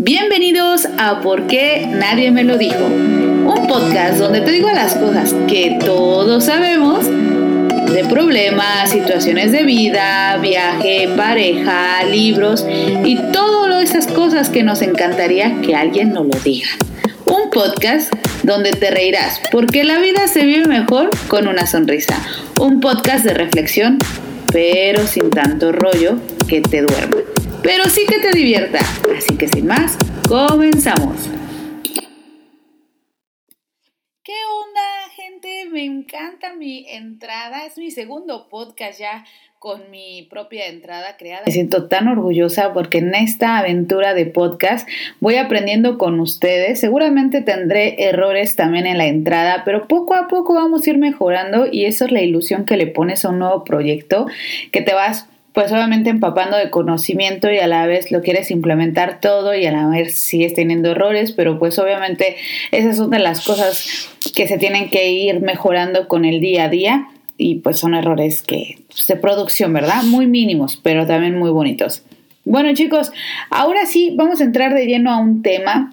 Bienvenidos a ¿Por qué nadie me lo dijo? Un podcast donde te digo las cosas que todos sabemos de problemas, situaciones de vida, viaje, pareja, libros y todas esas cosas que nos encantaría que alguien nos lo diga. Un podcast donde te reirás porque la vida se vive mejor con una sonrisa. Un podcast de reflexión, pero sin tanto rollo que te duerma pero sí que te divierta. Así que sin más, comenzamos. ¿Qué onda, gente? Me encanta mi entrada. Es mi segundo podcast ya con mi propia entrada creada. Me siento tan orgullosa porque en esta aventura de podcast voy aprendiendo con ustedes. Seguramente tendré errores también en la entrada, pero poco a poco vamos a ir mejorando y eso es la ilusión que le pones a un nuevo proyecto que te vas pues obviamente empapando de conocimiento y a la vez lo quieres implementar todo y a la vez sigues teniendo errores, pero pues obviamente esas son de las cosas que se tienen que ir mejorando con el día a día y pues son errores que pues, de producción, ¿verdad? Muy mínimos, pero también muy bonitos. Bueno chicos, ahora sí vamos a entrar de lleno a un tema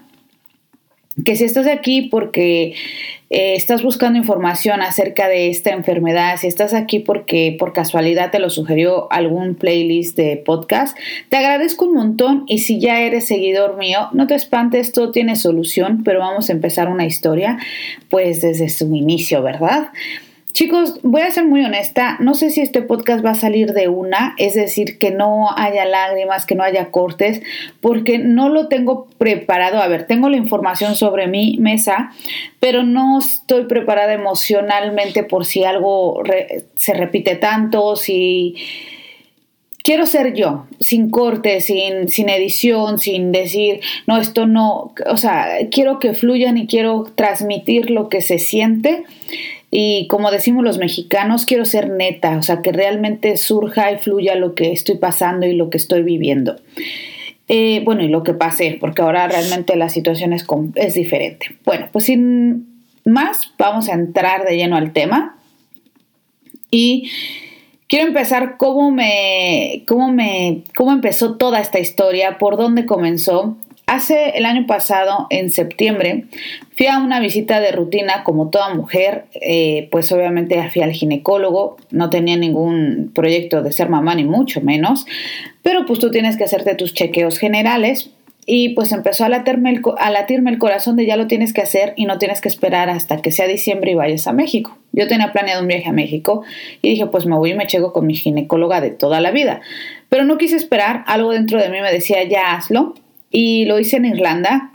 que si estás aquí porque eh, estás buscando información acerca de esta enfermedad, si estás aquí porque por casualidad te lo sugirió algún playlist de podcast, te agradezco un montón y si ya eres seguidor mío, no te espantes, todo tiene solución, pero vamos a empezar una historia pues desde su inicio, ¿verdad? Chicos, voy a ser muy honesta, no sé si este podcast va a salir de una, es decir, que no haya lágrimas, que no haya cortes, porque no lo tengo preparado. A ver, tengo la información sobre mi mesa, pero no estoy preparada emocionalmente por si algo se repite tanto, si quiero ser yo, sin corte, sin, sin edición, sin decir, no, esto no, o sea, quiero que fluyan y quiero transmitir lo que se siente y como decimos los mexicanos, quiero ser neta, o sea, que realmente surja y fluya lo que estoy pasando y lo que estoy viviendo. Eh, bueno, y lo que pasé, porque ahora realmente la situación es, es diferente. Bueno, pues sin más, vamos a entrar de lleno al tema. Y quiero empezar cómo me, cómo me, cómo empezó toda esta historia, por dónde comenzó. Hace el año pasado, en septiembre, fui a una visita de rutina como toda mujer, eh, pues obviamente fui al ginecólogo, no tenía ningún proyecto de ser mamá ni mucho menos, pero pues tú tienes que hacerte tus chequeos generales y pues empezó a latirme, el, a latirme el corazón de ya lo tienes que hacer y no tienes que esperar hasta que sea diciembre y vayas a México. Yo tenía planeado un viaje a México y dije pues me voy y me checo con mi ginecóloga de toda la vida, pero no quise esperar, algo dentro de mí me decía ya hazlo y lo hice en Irlanda.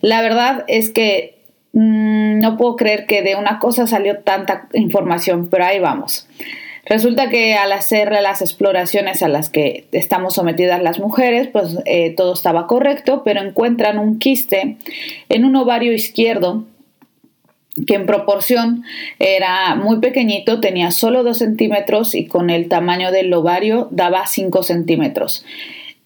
La verdad es que mm, no puedo creer que de una cosa salió tanta información, pero ahí vamos. Resulta que al hacer las exploraciones a las que estamos sometidas las mujeres, pues eh, todo estaba correcto, pero encuentran un quiste en un ovario izquierdo que en proporción era muy pequeñito, tenía solo 2 centímetros y con el tamaño del ovario daba 5 centímetros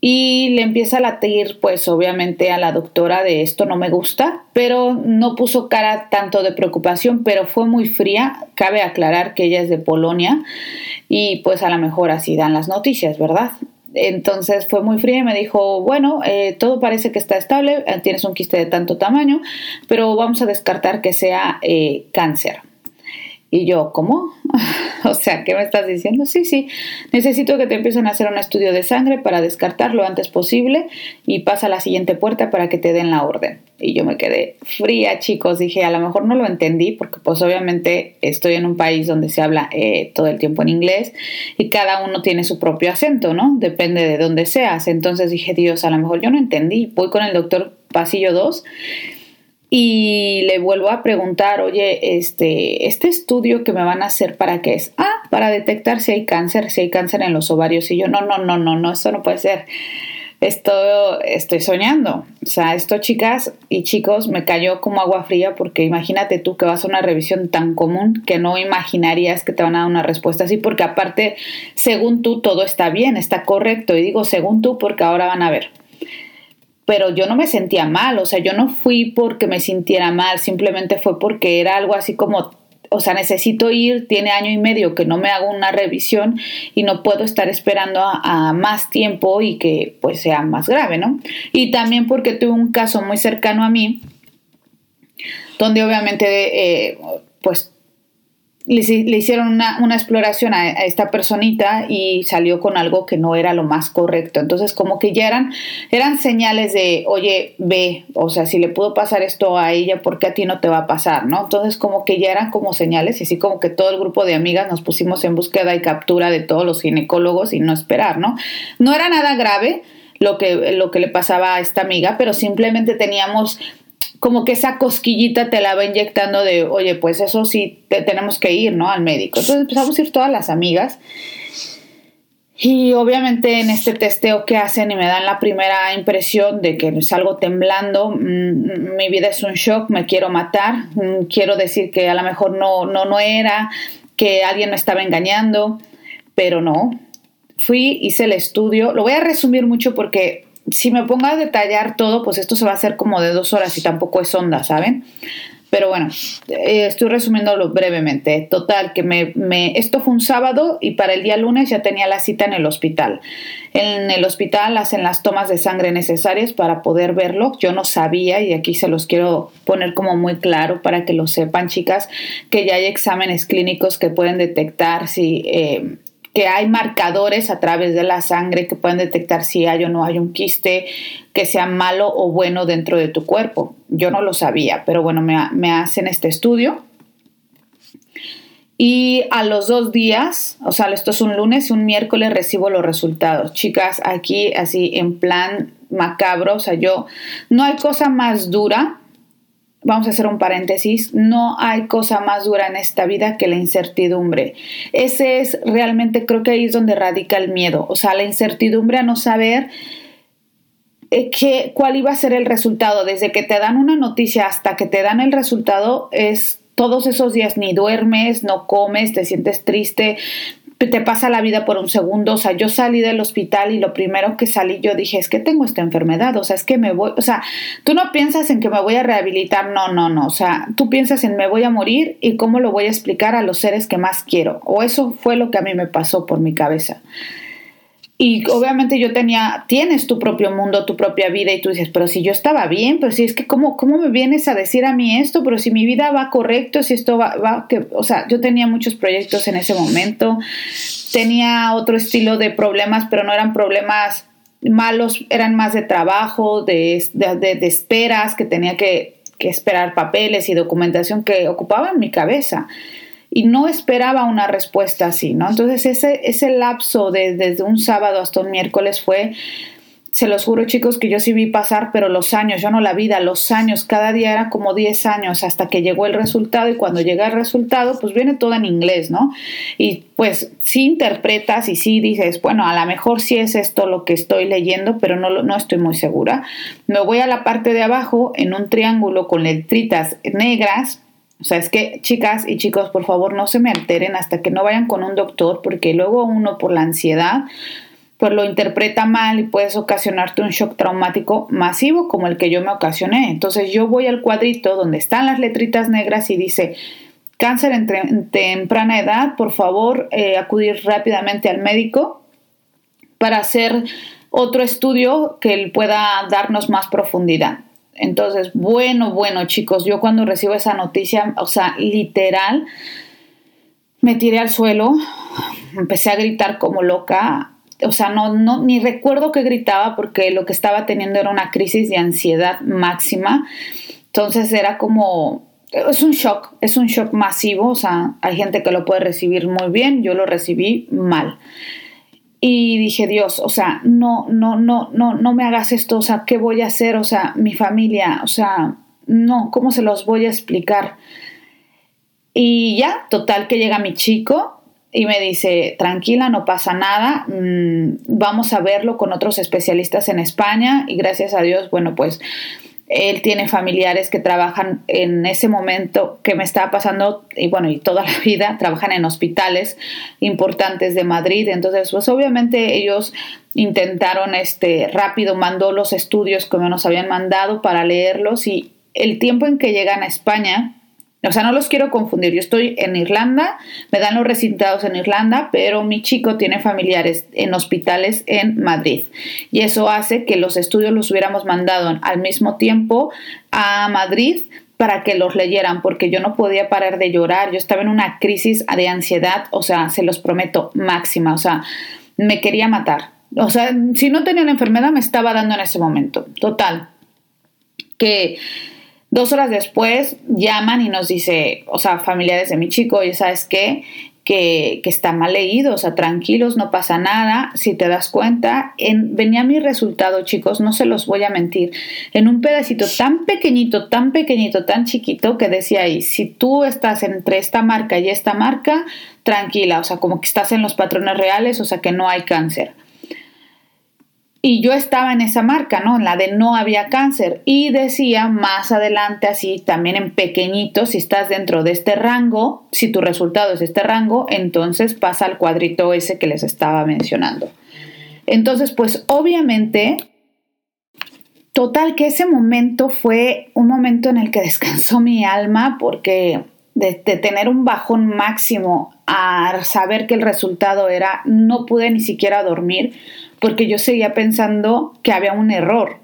y le empieza a latir pues obviamente a la doctora de esto no me gusta, pero no puso cara tanto de preocupación, pero fue muy fría, cabe aclarar que ella es de Polonia y pues a lo mejor así dan las noticias, ¿verdad? Entonces fue muy fría y me dijo, bueno, eh, todo parece que está estable, tienes un quiste de tanto tamaño, pero vamos a descartar que sea eh, cáncer. Y yo, ¿cómo? o sea, ¿qué me estás diciendo? Sí, sí, necesito que te empiecen a hacer un estudio de sangre para descartar lo antes posible y pasa a la siguiente puerta para que te den la orden. Y yo me quedé fría, chicos. Dije, a lo mejor no lo entendí porque pues obviamente estoy en un país donde se habla eh, todo el tiempo en inglés y cada uno tiene su propio acento, ¿no? Depende de dónde seas. Entonces dije, Dios, a lo mejor yo no entendí. Voy con el doctor pasillo 2 y le vuelvo a preguntar, oye, este, este estudio que me van a hacer para qué es? Ah, para detectar si hay cáncer, si hay cáncer en los ovarios. Y yo, no, no, no, no, no, eso no puede ser. Esto estoy soñando. O sea, esto, chicas y chicos, me cayó como agua fría porque imagínate tú que vas a una revisión tan común que no imaginarías que te van a dar una respuesta así, porque aparte, según tú, todo está bien, está correcto. Y digo según tú porque ahora van a ver pero yo no me sentía mal, o sea, yo no fui porque me sintiera mal, simplemente fue porque era algo así como o sea, necesito ir, tiene año y medio que no me hago una revisión y no puedo estar esperando a, más tiempo y que pues sea más grave, ¿no? Y también porque tuve un caso muy cercano a mí, donde obviamente eh, pues le, hicieron una, exploración a, esta personita y salió con algo que no era lo más correcto. Entonces, como que ya eran, eran señales de, oye, ve, o sea, si le pudo pasar esto a ella, ¿por qué a ti no te va a pasar? ¿No? Entonces, como que ya eran como señales y así como que todo el grupo de amigas nos pusimos en búsqueda y captura de todos los ginecólogos y no esperar, ¿no? No era nada grave lo que, lo que le pasaba a esta amiga, pero simplemente teníamos como que esa cosquillita te la va inyectando de, oye, pues eso sí, te, tenemos que ir, ¿no? Al médico. Entonces empezamos a ir todas las amigas. Y obviamente en este testeo que hacen y me dan la primera impresión de que salgo temblando, mm, mi vida es un shock, me quiero matar, mm, quiero decir que a lo mejor no, no, no era, que alguien me estaba engañando, pero no. Fui, hice el estudio, lo voy a resumir mucho porque si me pongo a detallar todo, pues esto se va a hacer como de dos horas y tampoco es onda, ¿saben? Pero bueno, eh, estoy resumiéndolo brevemente. Total, que me, me, esto fue un sábado y para el día lunes ya tenía la cita en el hospital. En el hospital hacen las tomas de sangre necesarias para poder verlo. Yo no sabía y aquí se los quiero poner como muy claro para que lo sepan, chicas, que ya hay exámenes clínicos que pueden detectar si eh, que hay marcadores a través de la sangre que pueden detectar si hay o no hay un quiste que sea malo o bueno dentro de tu cuerpo. Yo no lo sabía, pero bueno, me, hacen este estudio. Y a los dos días, o sea, esto es un lunes y un miércoles recibo los resultados. Chicas, aquí así en plan macabro, o sea, yo, no hay cosa más dura vamos a hacer un paréntesis, no hay cosa más dura en esta vida que la incertidumbre. Ese es realmente, creo que ahí es donde radica el miedo, o sea, la incertidumbre a no saber eh, qué, cuál iba a ser el resultado. Desde que te dan una noticia hasta que te dan el resultado es todos esos días ni duermes, no comes, te sientes triste, te pasa la vida por un segundo. O sea, yo salí del hospital y lo primero que salí yo dije, es que tengo esta enfermedad, o sea, es que me voy, o sea, tú no piensas en que me voy a rehabilitar, no, no, no, o sea, tú piensas en me voy a morir y cómo lo voy a explicar a los seres que más quiero. O eso fue lo que a mí me pasó por mi cabeza. Y obviamente yo tenía, tienes tu propio mundo, tu propia vida y tú dices, pero si yo estaba bien, pero si es que cómo, cómo me vienes a decir a mí esto, pero si mi vida va correcto, si esto va, va que, o sea, yo tenía muchos proyectos en ese momento, tenía otro estilo de problemas, pero no eran problemas malos, eran más de trabajo, de, de, de esperas, que tenía que, que esperar papeles y documentación que ocupaban mi cabeza y no esperaba una respuesta así, ¿no? Entonces ese, ese lapso de, desde un sábado hasta un miércoles fue, se los juro chicos que yo sí vi pasar, pero los años, yo no la vida, los años, cada día era como 10 años hasta que llegó el resultado y cuando llega el resultado pues viene todo en inglés, ¿no? Y pues sí interpretas y sí dices, bueno, a lo mejor sí es esto lo que estoy leyendo, pero no, no estoy muy segura. Me voy a la parte de abajo en un triángulo con letritas negras o sea, es que chicas y chicos, por favor, no se me alteren hasta que no vayan con un doctor, porque luego uno por la ansiedad, pues lo interpreta mal y puedes ocasionarte un shock traumático masivo como el que yo me ocasioné. Entonces yo voy al cuadrito donde están las letritas negras y dice, cáncer en, temprana edad, por favor, eh, acudir rápidamente al médico para hacer otro estudio que pueda darnos más profundidad. Entonces, bueno, bueno, chicos, yo cuando recibo esa noticia, o sea, literal, me tiré al suelo, empecé a gritar como loca. O sea, no, no, ni recuerdo que gritaba porque lo que estaba teniendo era una crisis de ansiedad máxima. Entonces era como, es un shock, es un shock masivo. O sea, hay gente que lo puede recibir muy bien, yo lo recibí mal. Y dije, Dios, o sea, no, no, no, no, no me hagas esto, o sea, ¿qué voy a hacer? O sea, mi familia, o sea, no, ¿cómo se los voy a explicar? Y ya, total que llega mi chico y me dice, tranquila, no pasa nada, mm, vamos a verlo con otros especialistas en España y gracias a Dios, bueno, pues él tiene familiares que trabajan en ese momento que me estaba pasando, y bueno, y toda la vida, trabajan en hospitales importantes de Madrid. Entonces, pues obviamente ellos intentaron, este, rápido mandó los estudios que nos habían mandado para leerlos y el tiempo en que llegan a España, O sea, no los quiero confundir. Yo estoy en Irlanda, me dan los resultados en Irlanda, pero mi chico tiene familiares en hospitales en Madrid. Y eso hace que los estudios los hubiéramos mandado al mismo tiempo a Madrid para que los leyeran, porque yo no podía parar de llorar. Yo estaba en una crisis de ansiedad, o sea, se los prometo, máxima. O sea, me quería matar. O sea, si no tenía la enfermedad, me estaba dando en ese momento. Total. Que Dos horas después llaman y nos dice, o sea, familiares de mi chico, y sabes qué, que, que, está mal leído, o sea, tranquilos, no pasa nada, si te das cuenta, en, venía mi resultado, chicos, no se los voy a mentir, en un pedacito tan pequeñito, tan pequeñito, tan chiquito, que decía ahí, si tú estás entre esta marca y esta marca, tranquila, o sea, como que estás en los patrones reales, o sea, que no hay cáncer. Y yo estaba en esa marca, ¿no? La de no había cáncer. Y decía más adelante, así también en pequeñito, si estás dentro de este rango, si tu resultado es este rango, entonces pasa al cuadrito ese que les estaba mencionando. Entonces, pues obviamente, total que ese momento fue un momento en el que descansó mi alma porque de, tener un bajón máximo a saber que el resultado era no pude ni siquiera dormir porque yo seguía pensando que había un error.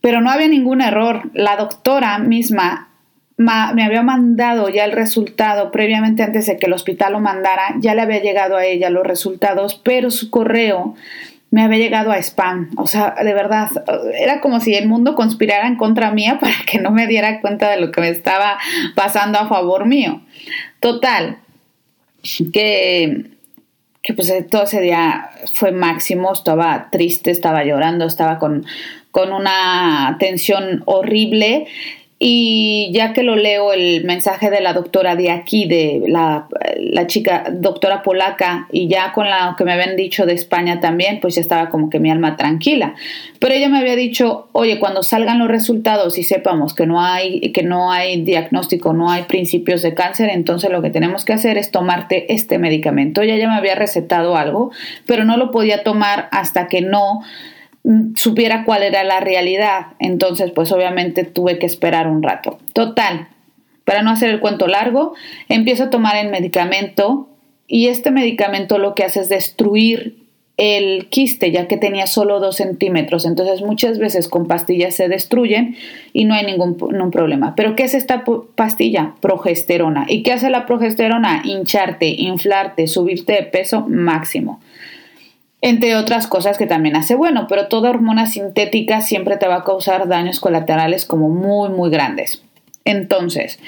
Pero no había ningún error. La doctora misma me había mandado ya el resultado previamente antes de que el hospital lo mandara, ya le había llegado a ella los resultados, pero su correo me había llegado a spam. O sea, de verdad, era como si el mundo conspirara en contra mía para que no me diera cuenta de lo que me estaba pasando a favor mío. Total, que, que pues todo ese día fue máximo, estaba triste, estaba llorando, estaba con, con una tensión horrible y ya que lo leo el mensaje de la doctora de aquí, de la, chica doctora polaca, y ya con lo que me habían dicho de España también, pues ya estaba como que mi alma tranquila. Pero ella me había dicho, oye, cuando salgan los resultados y sepamos que no hay, que no hay diagnóstico, no hay principios de cáncer, entonces lo que tenemos que hacer es tomarte este medicamento. Ella ya me había recetado algo, pero no lo podía tomar hasta que no supiera cuál era la realidad. Entonces, pues obviamente tuve que esperar un rato. Total, para no hacer el cuento largo, empiezo a tomar el medicamento y este medicamento lo que hace es destruir el quiste, ya que tenía solo dos centímetros. Entonces muchas veces con pastillas se destruyen y no hay ningún, ningún, problema. Pero ¿qué es esta pastilla? Progesterona. ¿Y qué hace la progesterona? Hincharte, inflarte, subirte de peso máximo entre otras cosas que también hace bueno, pero toda hormona sintética siempre te va a causar daños colaterales como muy, muy grandes. Entonces,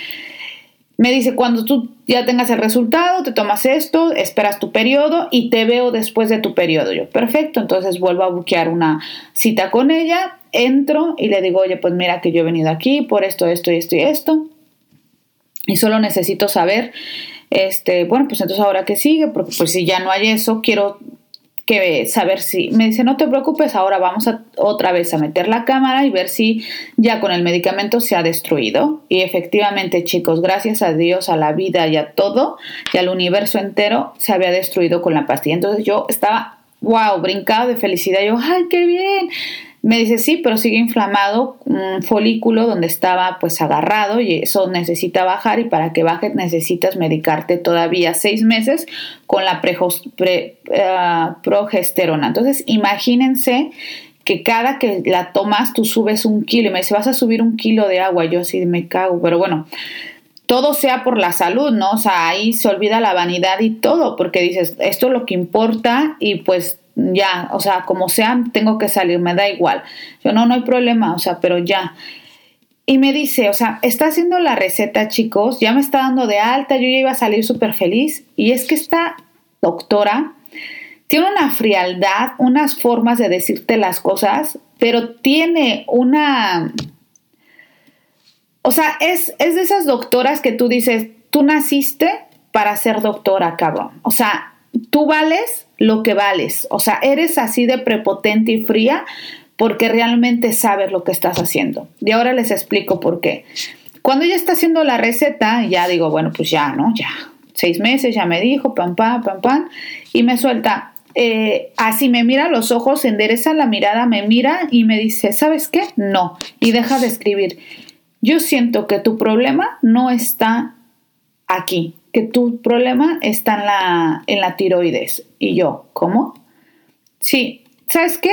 me dice, cuando tú ya tengas el resultado, te tomas esto, esperas tu periodo y te veo después de tu periodo. Yo, perfecto, entonces vuelvo a buquear una cita con ella, entro y le digo, oye, pues mira que yo he venido aquí por esto, esto y esto y esto. Y solo necesito saber, este, bueno, pues entonces ahora qué sigue, porque pues si ya no hay eso, quiero que saber si me dice no te preocupes ahora vamos a otra vez a meter la cámara y ver si ya con el medicamento se ha destruido y efectivamente chicos gracias a Dios a la vida y a todo y al universo entero se había destruido con la pastilla. Entonces yo estaba wow brincado de felicidad. Yo ay qué bien me dice, sí, pero sigue inflamado un folículo donde estaba pues agarrado y eso necesita bajar y para que baje necesitas medicarte todavía seis meses con la pre, eh, progesterona. Entonces, imagínense que cada que la tomas tú subes un kilo y me dice, vas a subir un kilo de agua. Yo así me cago, pero bueno, todo sea por la salud, ¿no? O sea, ahí se olvida la vanidad y todo, porque dices, esto es lo que importa y pues ya, o sea, como sea, tengo que salir, me da igual. Yo no, no hay problema, o sea, pero ya. Y me dice, o sea, está haciendo la receta, chicos, ya me está dando de alta, yo ya iba a salir súper feliz. Y es que esta doctora tiene una frialdad, unas formas de decirte las cosas, pero tiene una... O sea, es, es de esas doctoras que tú dices, tú naciste para ser doctora, cabrón. O sea, tú vales lo que vales. O sea, eres así de prepotente y fría porque realmente sabes lo que estás haciendo. Y ahora les explico por qué. Cuando ella está haciendo la receta, ya digo, bueno, pues ya, ¿no? Ya, seis meses, ya me dijo, pam, pam, pam, pam, y me suelta. Eh, así me mira a los ojos, endereza la mirada, me mira y me dice, ¿sabes qué? No, y deja de escribir. yo siento que tu problema no está aquí, que tu problema está en la, en la tiroides. Y yo, ¿cómo? Sí, ¿sabes qué?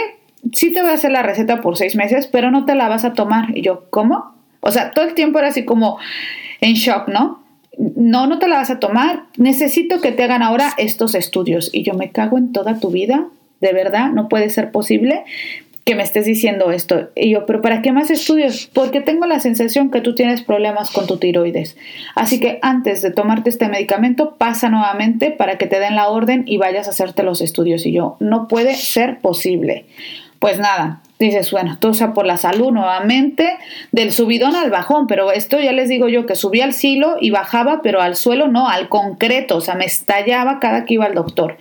Sí te voy a hacer la receta por seis meses, pero no te la vas a tomar. Y yo, ¿cómo? O sea, todo el tiempo era así como en shock, ¿no? No, no te la vas a tomar. Necesito que te hagan ahora estos estudios. Y yo me cago en toda tu vida. De verdad, no puede ser posible que me estés diciendo esto. Y yo, pero ¿para qué más estudios? Porque tengo la sensación que tú tienes problemas con tu tiroides. Así que antes de tomarte este medicamento, pasa nuevamente para que te den la orden y vayas a hacerte los estudios. Y yo, no puede ser posible. Pues nada, dices, bueno, todo sea por la salud nuevamente, del subidón al bajón, pero esto ya les digo yo que subía al silo y bajaba, pero al suelo no, al concreto, o sea, me estallaba cada que iba al doctor.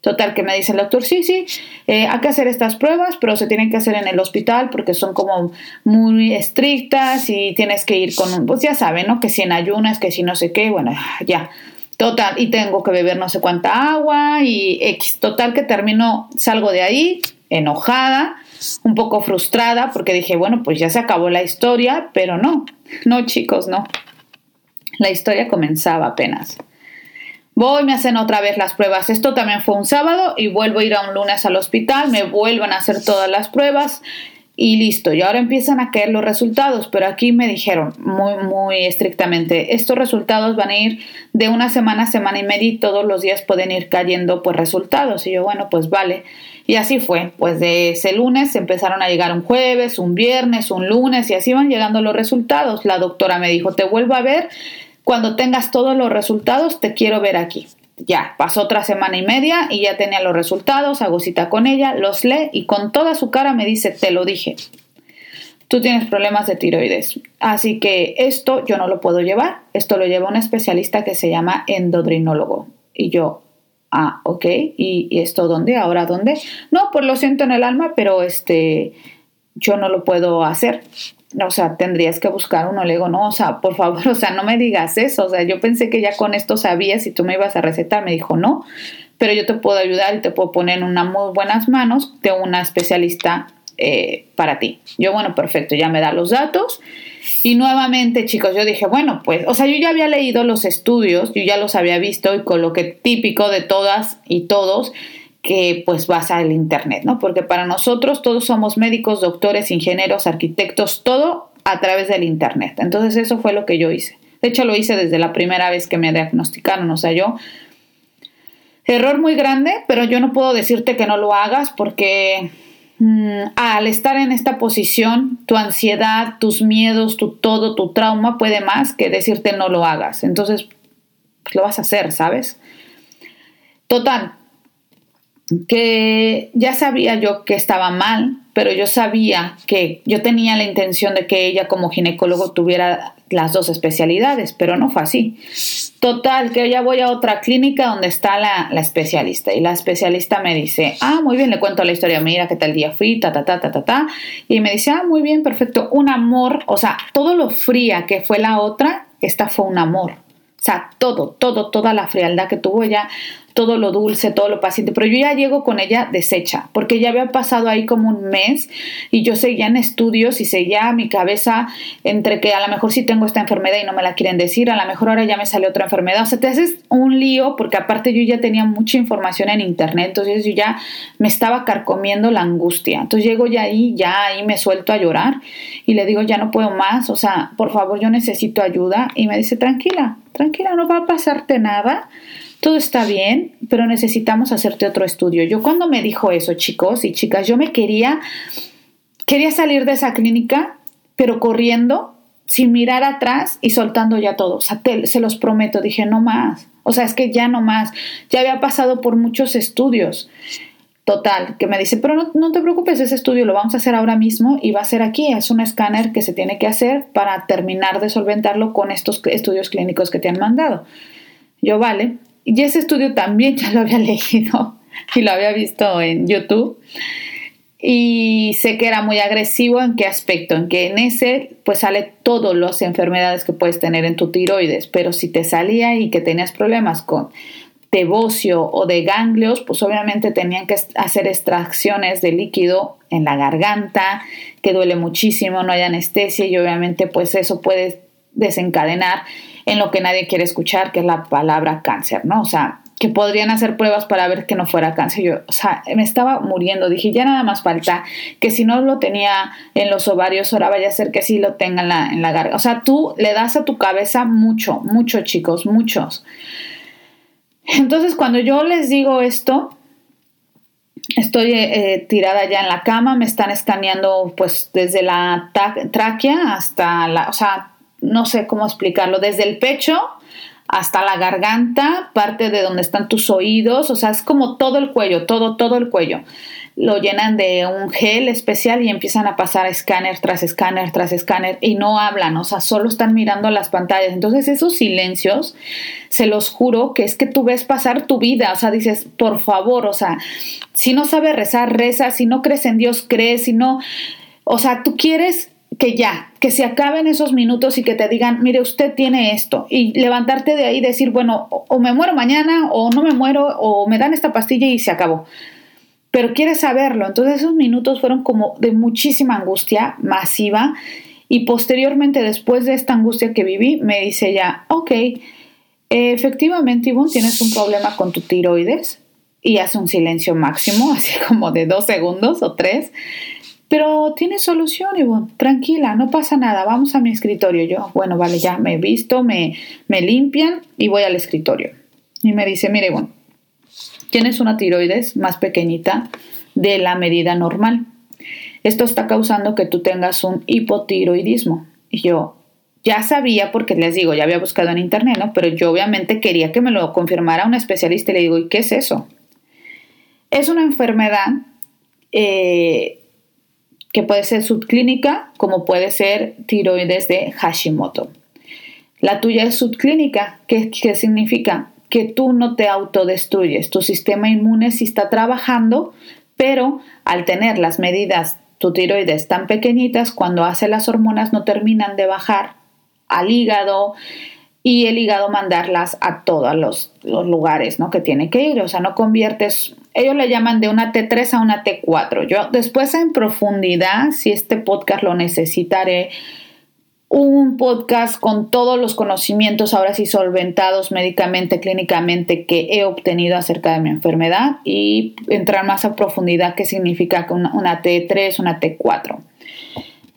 Total, que me dice el doctor, sí, sí, eh, hay que hacer estas pruebas, pero se tienen que hacer en el hospital porque son como muy estrictas y tienes que ir con pues ya saben, ¿no? Que si en ayunas, que si no sé qué, bueno, ya. Total, y tengo que beber no sé cuánta agua y X. Total que termino, salgo de ahí enojada, un poco frustrada porque dije, bueno, pues ya se acabó la historia, pero no, no chicos, no. La historia comenzaba apenas. Voy, me hacen otra vez las pruebas. Esto también fue un sábado y vuelvo a ir a un lunes al hospital, me vuelven a hacer todas las pruebas y listo. Y ahora empiezan a caer los resultados, pero aquí me dijeron muy, muy estrictamente, estos resultados van a ir de una semana a semana y media y todos los días pueden ir cayendo pues resultados. Y yo, bueno, pues vale. Y así fue, pues de ese lunes empezaron a llegar un jueves, un viernes, un lunes y así van llegando los resultados. La doctora me dijo, te vuelvo a ver cuando tengas todos los resultados, te quiero ver aquí. Ya, pasó otra semana y media y ya tenía los resultados, hago cita con ella, los lee y con toda su cara me dice, te lo dije, tú tienes problemas de tiroides. Así que esto yo no lo puedo llevar, esto lo lleva un especialista que se llama endocrinólogo. Y yo, ah, ok, ¿y, esto dónde? ¿Ahora dónde? No, pues lo siento en el alma, pero este, yo no lo puedo hacer o sea, tendrías que buscar uno. Le digo, no, o sea, por favor, o sea, no me digas eso. O sea, yo pensé que ya con esto sabías si tú me ibas a recetar. Me dijo, no, pero yo te puedo ayudar y te puedo poner en unas muy buenas manos de una especialista eh, para ti. Yo, bueno, perfecto, ya me da los datos. Y nuevamente, chicos, yo dije, bueno, pues, o sea, yo ya había leído los estudios, yo ya los había visto y con lo que típico de todas y todos que pues vas al Internet, ¿no? Porque para nosotros todos somos médicos, doctores, ingenieros, arquitectos, todo a través del Internet. Entonces eso fue lo que yo hice. De hecho lo hice desde la primera vez que me diagnosticaron, o sea, yo... Error muy grande, pero yo no puedo decirte que no lo hagas porque mm, al estar en esta posición, tu ansiedad, tus miedos, tu todo, tu trauma puede más que decirte no lo hagas. Entonces, pues, lo vas a hacer, ¿sabes? Total, que ya sabía yo que estaba mal, pero yo sabía que yo tenía la intención de que ella como ginecólogo tuviera las dos especialidades, pero no fue así. Total, que ya voy a otra clínica donde está la, la, especialista y la especialista me dice, ah, muy bien, le cuento la historia, mira qué tal día fui, ta, ta, ta, ta, ta, ta, y me dice, ah, muy bien, perfecto, un amor, o sea, todo lo fría que fue la otra, esta fue un amor. O sea, todo, todo, toda la frialdad que tuvo ella, todo lo dulce, todo lo paciente, pero yo ya llego con ella deshecha, porque ya había pasado ahí como un mes y yo seguía en estudios y seguía mi cabeza entre que a lo mejor sí tengo esta enfermedad y no me la quieren decir, a lo mejor ahora ya me salió otra enfermedad, o sea, te haces un lío porque aparte yo ya tenía mucha información en internet, entonces yo ya me estaba carcomiendo la angustia, entonces llego ya ahí, ya ahí me suelto a llorar y le digo, ya no puedo más, o sea, por favor, yo necesito ayuda. Y me dice, tranquila, tranquila, no va a pasarte nada todo está bien, pero necesitamos hacerte otro estudio. Yo cuando me dijo eso, chicos y chicas, yo me quería, quería salir de esa clínica, pero corriendo, sin mirar atrás y soltando ya todo. O sea, se los prometo, dije, no más. O sea, es que ya no más. Ya había pasado por muchos estudios. Total, que me dice, pero no, no, te preocupes, ese estudio lo vamos a hacer ahora mismo y va a ser aquí. Es un escáner que se tiene que hacer para terminar de solventarlo con estos estudios clínicos que te han mandado. Yo, vale, y ese estudio también ya lo había leído y lo había visto en YouTube. Y sé que era muy agresivo en qué aspecto, en que en ese pues sale todas las enfermedades que puedes tener en tu tiroides, pero si te salía y que tenías problemas con de bocio o de ganglios, pues obviamente tenían que hacer extracciones de líquido en la garganta, que duele muchísimo, no hay anestesia y obviamente pues eso puede desencadenar en lo que nadie quiere escuchar, que es la palabra cáncer, ¿no? O sea, que podrían hacer pruebas para ver que no fuera cáncer. Yo, o sea, me estaba muriendo. Dije, ya nada más falta que si no lo tenía en los ovarios, ahora vaya a ser que sí lo tenga en la, garganta. O sea, tú le das a tu cabeza mucho, mucho, chicos, muchos. Entonces, cuando yo les digo esto, estoy eh, tirada ya en la cama, me están escaneando pues desde la tráquea hasta la, o sea, no sé cómo explicarlo, desde el pecho hasta la garganta, parte de donde están tus oídos, o sea, es como todo el cuello, todo, todo el cuello. Lo llenan de un gel especial y empiezan a pasar escáner tras escáner tras escáner y no hablan, o sea, solo están mirando las pantallas. Entonces esos silencios, se los juro que es que tú ves pasar tu vida, o sea, dices, por favor, o sea, si no sabes rezar, reza, si no crees en Dios, crees, si no, o sea, tú quieres que ya, que se acaben esos minutos y que te digan, mire, usted tiene esto, y levantarte de ahí y decir, bueno, o me muero mañana, o no me muero, o me dan esta pastilla y se acabó. Pero quieres saberlo. Entonces esos minutos fueron como de muchísima angustia masiva y posteriormente, después de esta angustia que viví, me dice ya, ok, efectivamente, Ivonne, tienes un problema con tu tiroides y hace un silencio máximo, así como de dos segundos o tres. Pero tiene solución, Ivonne. Tranquila, no pasa nada. Vamos a mi escritorio. Yo, bueno, vale, ya me he visto, me, me limpian y voy al escritorio. Y me dice, mire, Ivonne, tienes una tiroides más pequeñita de la medida normal. Esto está causando que tú tengas un hipotiroidismo. Y yo ya sabía, porque les digo, ya había buscado en internet, ¿no? Pero yo obviamente quería que me lo confirmara un especialista y le digo, ¿y qué es eso? Es una enfermedad eh, que puede ser subclínica como puede ser tiroides de Hashimoto. La tuya es subclínica, ¿qué, significa? Que tú no te autodestruyes, tu sistema inmune sí está trabajando, pero al tener las medidas tu tiroides tan pequeñitas, cuando hace las hormonas no terminan de bajar al hígado, y el hígado mandarlas a todos los, lugares ¿no? que tiene que ir. O sea, no conviertes, ellos le llaman de una T3 a una T4. Yo después en profundidad, si este podcast lo necesitaré, un podcast con todos los conocimientos ahora sí solventados médicamente, clínicamente que he obtenido acerca de mi enfermedad y entrar más a profundidad qué significa una, una T3, una T4.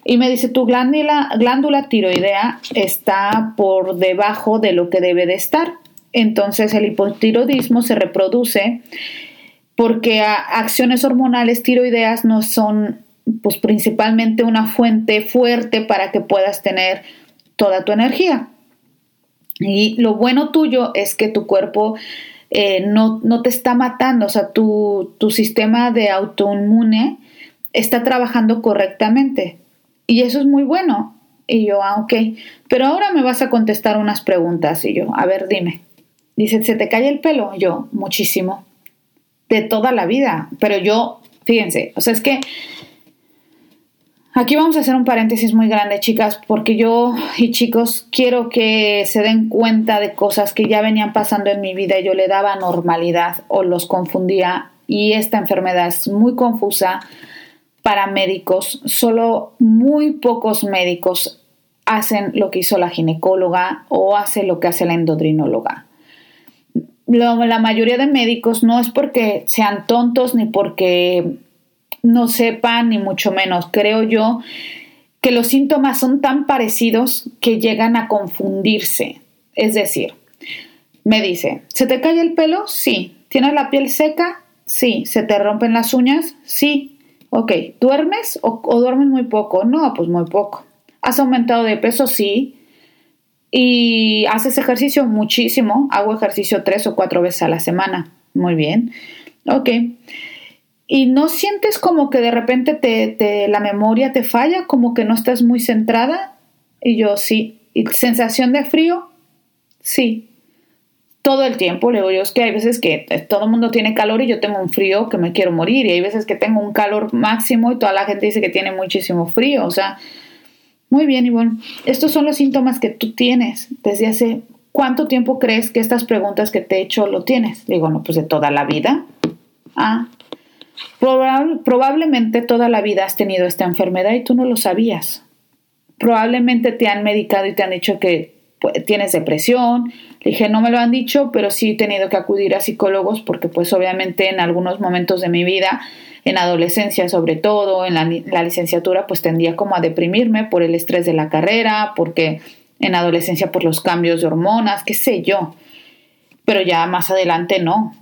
Y me dice, tu glándula, glándula tiroidea está por debajo de lo que debe de estar. Entonces el hipotiroidismo se reproduce porque acciones hormonales tiroideas no son pues principalmente una fuente fuerte para que puedas tener toda tu energía. Y lo bueno tuyo es que tu cuerpo eh, no, no, te está matando, o sea, tu, tu sistema de autoinmune está trabajando correctamente. Y eso es muy bueno. Y yo, ah, ok. Pero ahora me vas a contestar unas preguntas. Y yo, a ver, dime. Dice, ¿se te cae el pelo? Yo, muchísimo. De toda la vida. Pero yo, fíjense, o sea, es que aquí vamos a hacer un paréntesis muy grande, chicas, porque yo y chicos quiero que se den cuenta de cosas que ya venían pasando en mi vida y yo le daba normalidad o los confundía. Y esta enfermedad es muy confusa para médicos, solo muy pocos médicos hacen lo que hizo la ginecóloga o hace lo que hace la endocrinóloga. La mayoría de médicos no es porque sean tontos ni porque no sepan, ni mucho menos. Creo yo que los síntomas son tan parecidos que llegan a confundirse. Es decir, me dice, ¿se te cae el pelo? Sí. ¿Tienes la piel seca? Sí. ¿Se te rompen las uñas? Sí. Ok, ¿duermes o, duermes muy poco? No, pues muy poco. ¿Has aumentado de peso? Sí. ¿Y haces ejercicio? Muchísimo. Hago ejercicio tres o cuatro veces a la semana. Muy bien. Ok. ¿Y no sientes como que de repente te, la memoria te falla? Como que no estás muy centrada? Y yo sí. ¿Y sensación de frío? Sí todo el tiempo. Le digo yo, es que hay veces que todo el mundo tiene calor y yo tengo un frío que me quiero morir. Y hay veces que tengo un calor máximo y toda la gente dice que tiene muchísimo frío. O sea, muy bien, Ivonne. Estos son los síntomas que tú tienes desde hace ¿cuánto tiempo crees que estas preguntas que te he hecho lo tienes? Digo, no, pues de toda la vida. Ah, probablemente toda la vida has tenido esta enfermedad y tú no lo sabías. Probablemente te han medicado y te han dicho que tienes depresión. Le dije, no me lo han dicho, pero sí he tenido que acudir a psicólogos porque pues obviamente en algunos momentos de mi vida, en adolescencia sobre todo, en la, la licenciatura, pues tendía como a deprimirme por el estrés de la carrera, porque en adolescencia por los cambios de hormonas, qué sé yo. Pero ya más adelante no.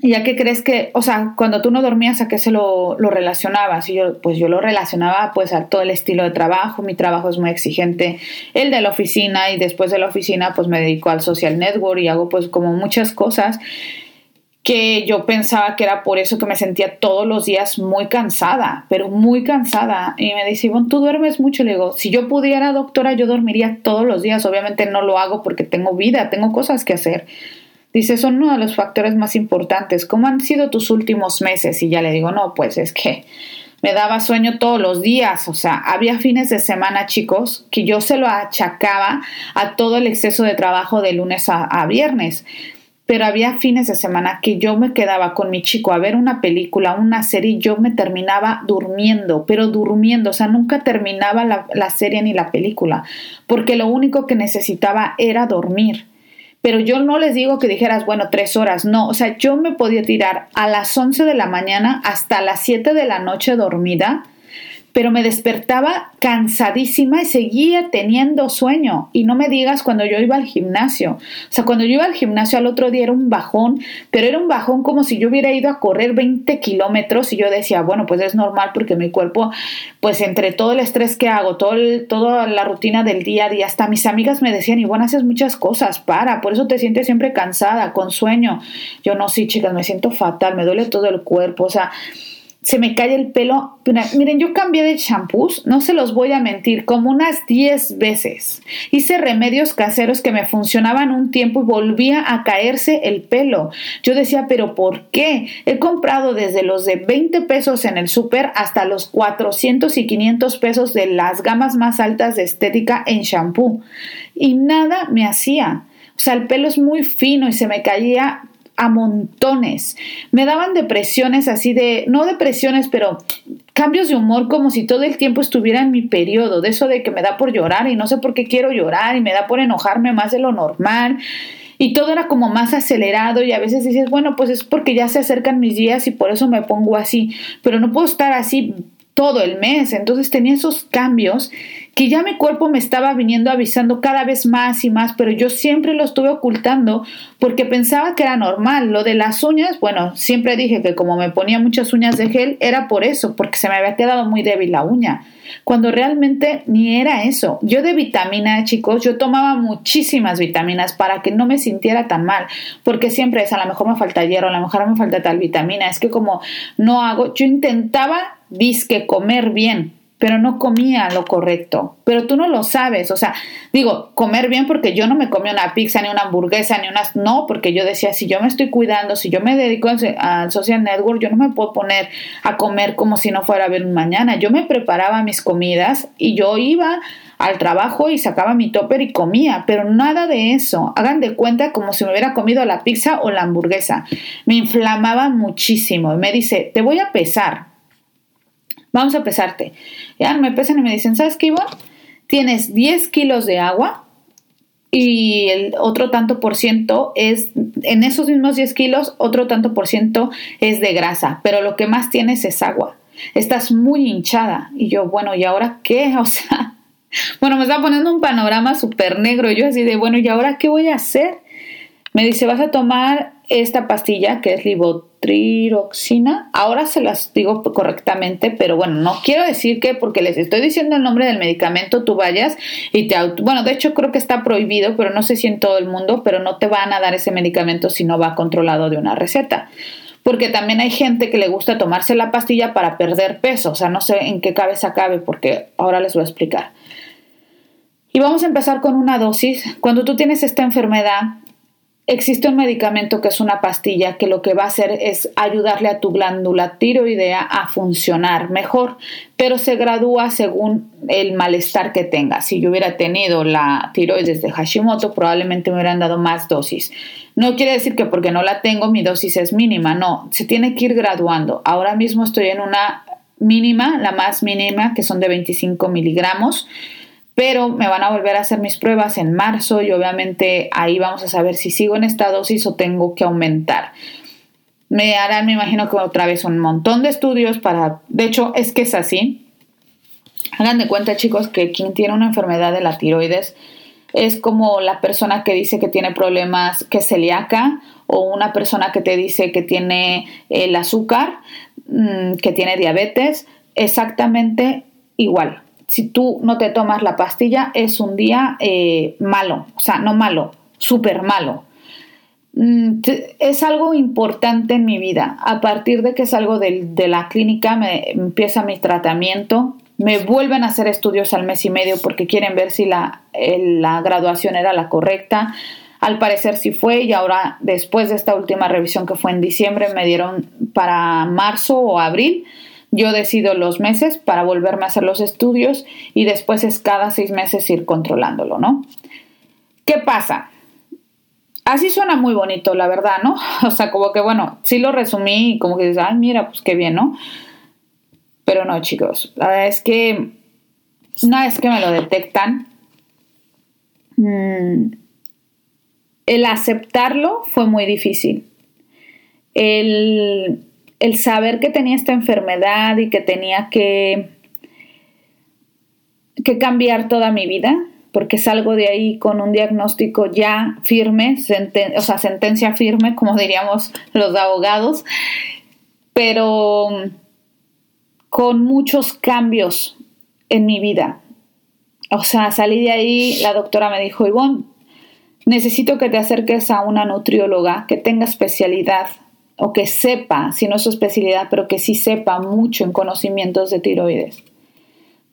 ¿Ya que crees que, o sea, cuando tú no dormías, a qué se lo, lo, relacionabas? Y yo, pues yo lo relacionaba pues a todo el estilo de trabajo, mi trabajo es muy exigente, el de la oficina y después de la oficina pues me dedico al social network y hago pues como muchas cosas que yo pensaba que era por eso que me sentía todos los días muy cansada, pero muy cansada. Y me dice, bueno, tú duermes mucho. Le digo, si yo pudiera, doctora, yo dormiría todos los días. Obviamente no lo hago porque tengo vida, tengo cosas que hacer. Dice, son uno de los factores más importantes. ¿Cómo han sido tus últimos meses? Y ya le digo, no, pues es que me daba sueño todos los días. O sea, había fines de semana, chicos, que yo se lo achacaba a todo el exceso de trabajo de lunes a, viernes pero había fines de semana que yo me quedaba con mi chico a ver una película, una serie, y yo me terminaba durmiendo, pero durmiendo, o sea, nunca terminaba la, la, serie ni la película, porque lo único que necesitaba era dormir. Pero yo no les digo que dijeras, bueno, tres horas, no, o sea, yo me podía tirar a las 11 de la mañana hasta las 7 de la noche dormida pero me despertaba cansadísima y seguía teniendo sueño. Y no me digas cuando yo iba al gimnasio. O sea, cuando yo iba al gimnasio al otro día era un bajón, pero era un bajón como si yo hubiera ido a correr 20 kilómetros y yo decía, bueno, pues es normal porque mi cuerpo, pues entre todo el estrés que hago, todo toda la rutina del día a día, hasta mis amigas me decían, y bueno, haces muchas cosas, para, por eso te sientes siempre cansada, con sueño. Yo no, sí, chicas, me siento fatal, me duele todo el cuerpo, o sea, se me cae el pelo. Miren, yo cambié de champús, no se los voy a mentir, como unas 10 veces. Hice remedios caseros que me funcionaban un tiempo y volvía a caerse el pelo. Yo decía, pero ¿por qué? He comprado desde los de 20 pesos en el súper hasta los 400 y 500 pesos de las gamas más altas de estética en champú. Y nada me hacía. O sea, el pelo es muy fino y se me caía a montones. Me daban depresiones así de, no depresiones, pero cambios de humor como si todo el tiempo estuviera en mi periodo, de eso de que me da por llorar y no sé por qué quiero llorar y me da por enojarme más de lo normal. Y todo era como más acelerado y a veces dices, bueno, pues es porque ya se acercan mis días y por eso me pongo así, pero no puedo estar así todo el mes. Entonces tenía esos cambios que ya mi cuerpo me estaba viniendo avisando cada vez más y más, pero yo siempre lo estuve ocultando porque pensaba que era normal. Lo de las uñas, bueno, siempre dije que como me ponía muchas uñas de gel, era por eso, porque se me había quedado muy débil la uña. Cuando realmente ni era eso. Yo de vitamina, chicos, yo tomaba muchísimas vitaminas para que no me sintiera tan mal, porque siempre es, a lo mejor me falta hierro, a lo mejor me falta tal vitamina. Es que como no hago, yo intentaba disque comer bien, pero no comía lo correcto. Pero tú no lo sabes, o sea, digo, comer bien porque yo no me comía una pizza, ni una hamburguesa, ni unas, no, porque yo decía, si yo me estoy cuidando, si yo me dedico al social network, yo no me puedo poner a comer como si no fuera a ver un mañana. Yo me preparaba mis comidas y yo iba al trabajo y sacaba mi topper y comía, pero nada de eso. Hagan de cuenta como si me hubiera comido la pizza o la hamburguesa. Me inflamaba muchísimo me dice, te voy a pesar Vamos a pesarte. Ya me pesan y me dicen, ¿sabes qué? Tienes 10 kilos de agua y el otro tanto por ciento es, en esos mismos 10 kilos, otro tanto por ciento es de grasa, pero lo que más tienes es agua. Estás muy hinchada. Y yo, bueno, ¿y ahora qué? O sea, bueno, me está poniendo un panorama súper negro. Yo así de, bueno, ¿y ahora qué voy a hacer? Me dice, vas a tomar esta pastilla que es libotriroxina. Ahora se las digo correctamente, pero bueno, no quiero decir que porque les estoy diciendo el nombre del medicamento tú vayas y te auto... Bueno, de hecho creo que está prohibido, pero no sé si en todo el mundo, pero no te van a dar ese medicamento si no va controlado de una receta. Porque también hay gente que le gusta tomarse la pastilla para perder peso. O sea, no sé en qué cabeza cabe porque ahora les voy a explicar. Y vamos a empezar con una dosis. Cuando tú tienes esta enfermedad, Existe un medicamento que es una pastilla que lo que va a hacer es ayudarle a tu glándula tiroidea a funcionar mejor, pero se gradúa según el malestar que tenga. Si yo hubiera tenido la tiroides de Hashimoto, probablemente me hubieran dado más dosis. No quiere decir que porque no la tengo mi dosis es mínima, no, se tiene que ir graduando. Ahora mismo estoy en una mínima, la más mínima, que son de 25 miligramos, pero me van a volver a hacer mis pruebas en marzo y obviamente ahí vamos a saber si sigo en esta dosis o tengo que aumentar. Me harán, me imagino que otra vez un montón de estudios para, de hecho es que es así. Hagan de cuenta chicos que quien tiene una enfermedad de la tiroides, es como la persona que dice que tiene problemas, que es celíaca, o una persona que te dice que tiene el azúcar, mm, que tiene diabetes, exactamente igual. Si tú no te tomas la pastilla, es un día eh, malo, o sea, no malo, súper malo. Mm, es algo importante en mi vida. A partir de que salgo de, de la clínica, me empieza mi tratamiento, me vuelven a hacer estudios al mes y medio porque quieren ver si la, la graduación era la correcta. Al parecer sí fue y ahora después de esta última revisión que fue en diciembre me dieron para marzo o abril. Yo decido los meses para volverme a hacer los estudios y después es cada seis meses ir controlándolo, ¿no? ¿Qué pasa? Así suena muy bonito, la verdad, ¿no? O sea, como que bueno, sí lo resumí y como que dices, ay, mira, pues qué bien, ¿no? Pero no, chicos, la verdad es que una vez que me lo detectan, mm, el aceptarlo fue muy difícil. El, el saber que tenía esta enfermedad y que tenía que, que cambiar toda mi vida, porque salgo de ahí con un diagnóstico ya firme, o sea, sentencia firme, como diríamos los abogados, pero con muchos cambios en mi vida. O sea, salí de ahí, la doctora me dijo, Ivonne, necesito que te acerques a una nutrióloga que tenga especialidad o que sepa, si no es su especialidad, pero que sí sepa mucho en conocimientos de tiroides.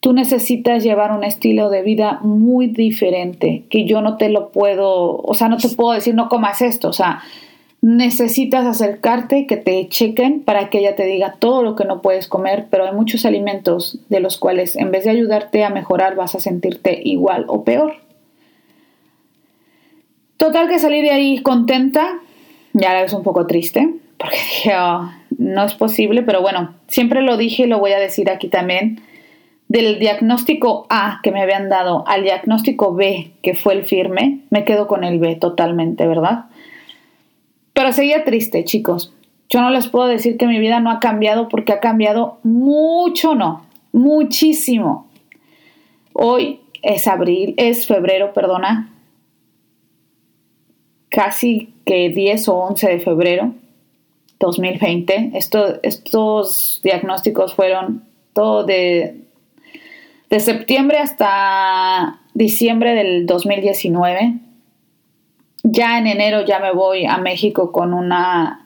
Tú necesitas llevar un estilo de vida muy diferente, que yo no te lo puedo, o sea, no te puedo decir no comas esto, o sea, necesitas acercarte, que te chequen para que ella te diga todo lo que no puedes comer, pero hay muchos alimentos de los cuales en vez de ayudarte a mejorar vas a sentirte igual o peor. Total que salí de ahí contenta, ya la un poco triste, porque dije, oh, no es posible, pero bueno, siempre lo dije y lo voy a decir aquí también. Del diagnóstico A que me habían dado al diagnóstico B, que fue el firme, me quedo con el B totalmente, ¿verdad? Pero seguía triste, chicos. Yo no les puedo decir que mi vida no ha cambiado porque ha cambiado mucho, no, muchísimo. Hoy es abril, es febrero, perdona, casi que 10 o 11 de febrero 2020. estos diagnósticos fueron todo de, de septiembre hasta diciembre del 2019 ya en enero ya me voy a México con una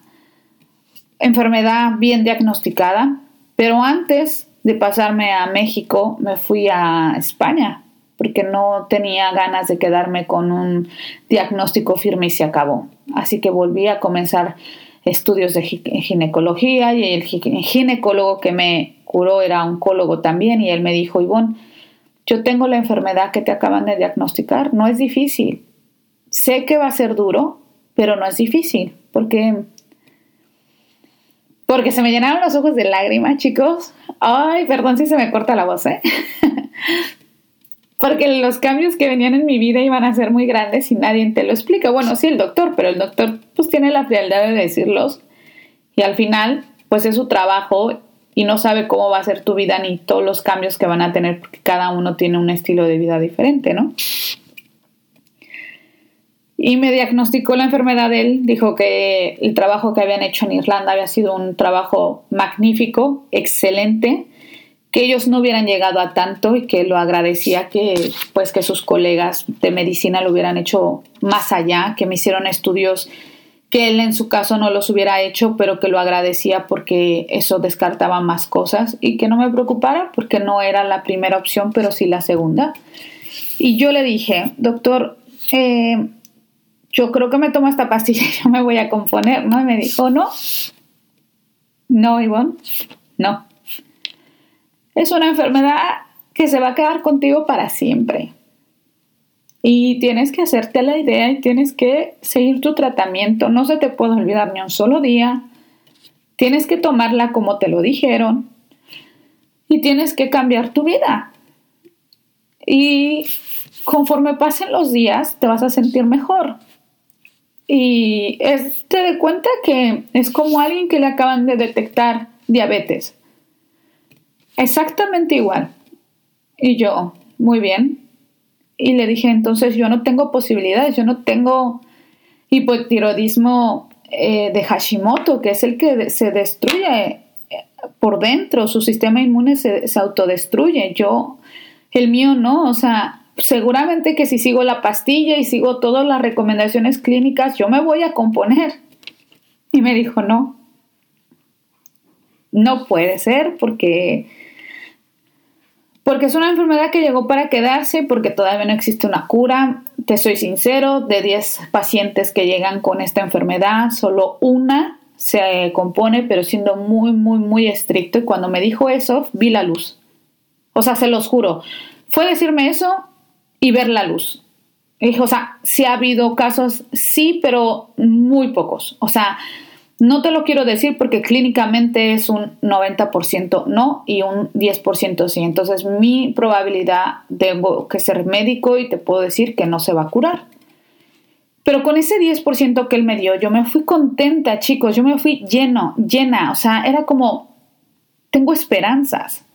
enfermedad bien diagnosticada, pero antes de pasarme a México me fui a España porque no tenía ganas de quedarme con un diagnóstico firme y se acabó. Así que volví a comenzar estudios de ginecología y el ginecólogo que me curó era oncólogo también y él me dijo, Ivonne, yo tengo la enfermedad que te acaban de diagnosticar, no es difícil, Sé que va a ser duro, pero no es difícil, porque porque se me llenaron los ojos de lágrimas, chicos. Ay, perdón si se me corta la voz, ¿eh? porque los cambios que venían en mi vida iban a ser muy grandes y nadie te lo explica. Bueno, sí el doctor, pero el doctor pues tiene la frialdad de decirlos y al final pues es su trabajo y no sabe cómo va a ser tu vida ni todos los cambios que van a tener porque cada uno tiene un estilo de vida diferente, ¿no? y me diagnosticó la enfermedad de él. Dijo que el trabajo que habían hecho en Irlanda había sido un trabajo magnífico, excelente, que ellos no hubieran llegado a tanto y que lo agradecía que pues que sus colegas de medicina lo hubieran hecho más allá, que me hicieron estudios que él en su caso no los hubiera hecho, pero que lo agradecía porque eso descartaba más cosas y que no me preocupara porque no era la primera opción, pero sí la segunda. Y yo le dije, doctor, eh, yo creo que me tomo esta pastilla y yo me voy a componer, ¿no? Y me dijo, no, no, Ivonne, no. Es una enfermedad que se va a quedar contigo para siempre. Y tienes que hacerte la idea y tienes que seguir tu tratamiento. No se te puede olvidar ni un solo día. Tienes que tomarla como te lo dijeron. Y tienes que cambiar tu vida. Y conforme pasen los días, te vas a sentir mejor. Y te de cuenta que es como alguien que le acaban de detectar diabetes. Exactamente igual. Y yo, muy bien. Y le dije, entonces yo no tengo posibilidades, yo no tengo hipotiroidismo eh, de Hashimoto, que es el que se destruye eh, por dentro, su sistema inmune se, se autodestruye. Yo, el mío no, o sea, seguramente que si sigo la pastilla y sigo todas las recomendaciones clínicas, yo me voy a componer. Y me dijo, no, no puede ser porque, porque es una enfermedad que llegó para quedarse, porque todavía no existe una cura. Te soy sincero, de 10 pacientes que llegan con esta enfermedad, solo una se compone, pero siendo muy, muy, muy estricto. Y cuando me dijo eso, vi la luz. O sea, se los juro. Fue decirme eso y ver la luz. o sea, sí ha habido casos, sí, pero muy pocos. O sea, no te lo quiero decir porque clínicamente es un 90% no y un 10% sí. Entonces mi probabilidad tengo que ser médico y te puedo decir que no se va a curar. Pero con ese 10% que él me dio, yo me fui contenta, chicos, yo me fui lleno, llena, o sea, era como, tengo esperanzas.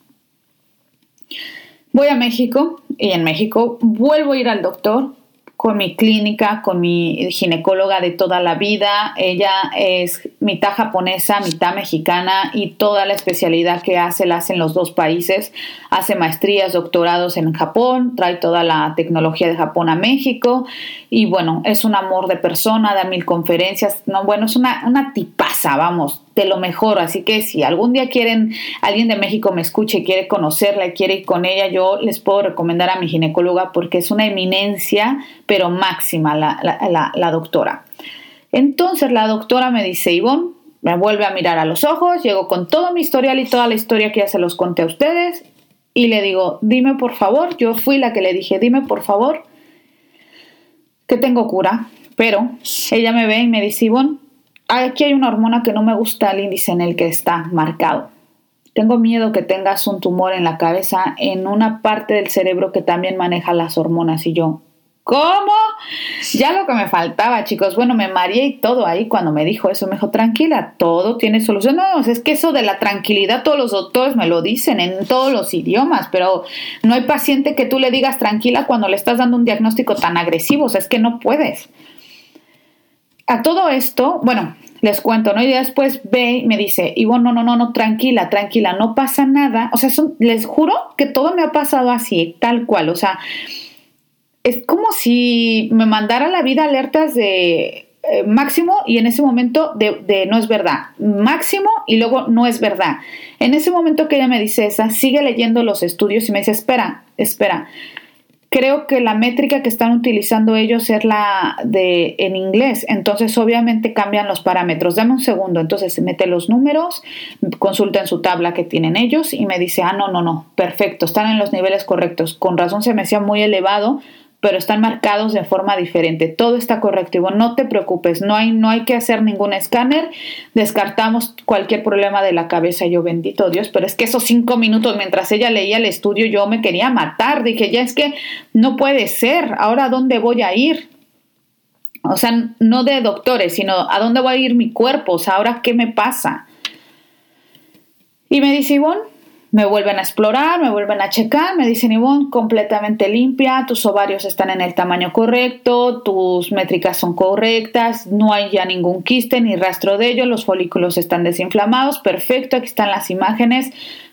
Voy a México y en México vuelvo a ir al doctor con mi clínica, con mi ginecóloga de toda la vida. Ella es mitad japonesa, mitad mexicana y toda la especialidad que hace la hace en los dos países. Hace maestrías, doctorados en Japón, trae toda la tecnología de Japón a México y bueno, es un amor de persona, da mil conferencias. No, bueno, es una, una tipaza, vamos, de lo mejor. Así que si algún día quieren, alguien de México me escuche, quiere conocerla y quiere ir con ella, yo les puedo recomendar a mi ginecóloga porque es una eminencia, pero máxima la, la doctora. Entonces la doctora me dice, Ivonne, me vuelve a mirar a los ojos, llego con todo mi historial y toda la historia que ya se los conté a ustedes y le digo, dime por favor, yo fui la que le dije, dime por favor que tengo cura, pero ella me ve y me dice, Ivonne, aquí hay una hormona que no me gusta el índice en el que está marcado. Tengo miedo que tengas un tumor en la cabeza en una parte del cerebro que también maneja las hormonas y yo. ¿Cómo? Ya lo que me faltaba, chicos. Bueno, me mareé y todo ahí cuando me dijo eso. Me dijo, tranquila, todo tiene solución. No, es que eso de la tranquilidad, todos los doctores me lo dicen en todos los idiomas, pero no hay paciente que tú le digas tranquila cuando le estás dando un diagnóstico tan agresivo. O sea, es que no puedes a todo esto, bueno, les cuento, ¿no? Y después ve y me dice, Ivonne, no, no, no, no, tranquila, tranquila, no pasa nada. O sea, les juro que todo me ha pasado así, tal cual. O sea, es como si me mandara la vida alertas de eh, máximo y en ese momento de, de, no es verdad, máximo y luego no es verdad. En ese momento que ella me dice esa, sigue leyendo los estudios y me dice, espera, espera, creo que la métrica que están utilizando ellos es la de en inglés, entonces obviamente cambian los parámetros. Dame un segundo, entonces mete los números, consulta en su tabla que tienen ellos y me dice, ah, no, no, no, perfecto, están en los niveles correctos. Con razón se me hacía muy elevado, pero están marcados de forma diferente. Todo está correcto. no te preocupes, no hay, no hay que hacer ningún escáner. Descartamos cualquier problema de la cabeza. Yo, bendito Dios, pero es que esos cinco minutos mientras ella leía el estudio, yo me quería matar. Dije, ya es que no puede ser. Ahora, ¿a dónde voy a ir? O sea, no de doctores, sino a dónde voy a ir mi cuerpo. O sea, ahora, ¿qué me pasa? Y me dice, Ivonne, me vuelven a explorar, me vuelven a checar, me dicen, Ivonne, completamente limpia, tus ovarios están en el tamaño correcto, tus métricas son correctas, no hay ya ningún quiste ni rastro de ello, los folículos están desinflamados, perfecto, aquí están las imágenes,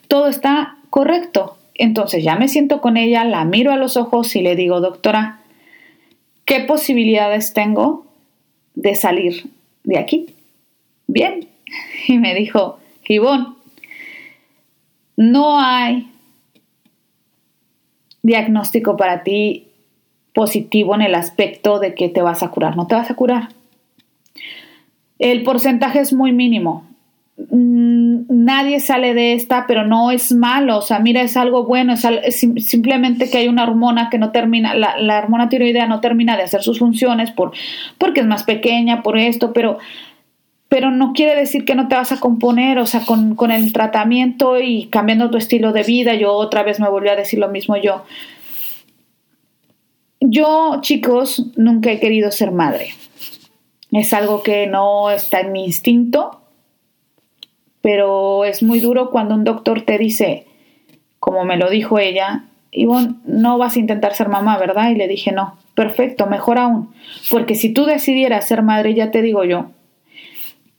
todo está correcto. Entonces ya me siento con ella, la miro a los ojos y le digo, doctora, ¿qué posibilidades tengo de salir de aquí? Bien. Y me dijo, Ivonne, no hay diagnóstico para ti positivo en el aspecto de que te vas a curar. No te vas a curar. El porcentaje es muy mínimo. mm, nadie sale de esta, pero no es malo, o sea, mira, es algo bueno, es, simplemente que hay una hormona que no termina, la, la, hormona tiroidea no termina de hacer sus funciones por, porque es más pequeña, por esto, pero pero no quiere decir que no te vas a componer, o sea, con, con, el tratamiento y cambiando tu estilo de vida, yo otra vez me volví a decir lo mismo yo. Yo, chicos, nunca he querido ser madre. Es algo que no está en mi instinto, pero es muy duro cuando un doctor te dice, como me lo dijo ella, Ivonne, no vas a intentar ser mamá, ¿verdad? Y le dije, no, perfecto, mejor aún, porque si tú decidieras ser madre, ya te digo yo,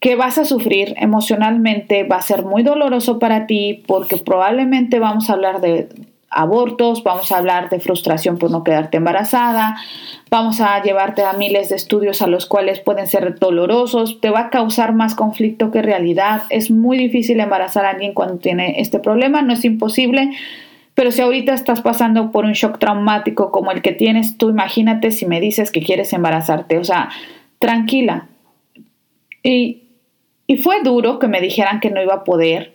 que vas a sufrir emocionalmente, va a ser muy doloroso para ti porque probablemente vamos a hablar de abortos, vamos a hablar de frustración por no quedarte embarazada, vamos a llevarte a miles de estudios a los cuales pueden ser dolorosos, te va a causar más conflicto que realidad, es muy difícil embarazar a alguien cuando tiene este problema, no es imposible, pero si ahorita estás pasando por un shock traumático como el que tienes, tú imagínate si me dices que quieres embarazarte, o sea, tranquila. Y y fue duro que me dijeran que no iba a poder,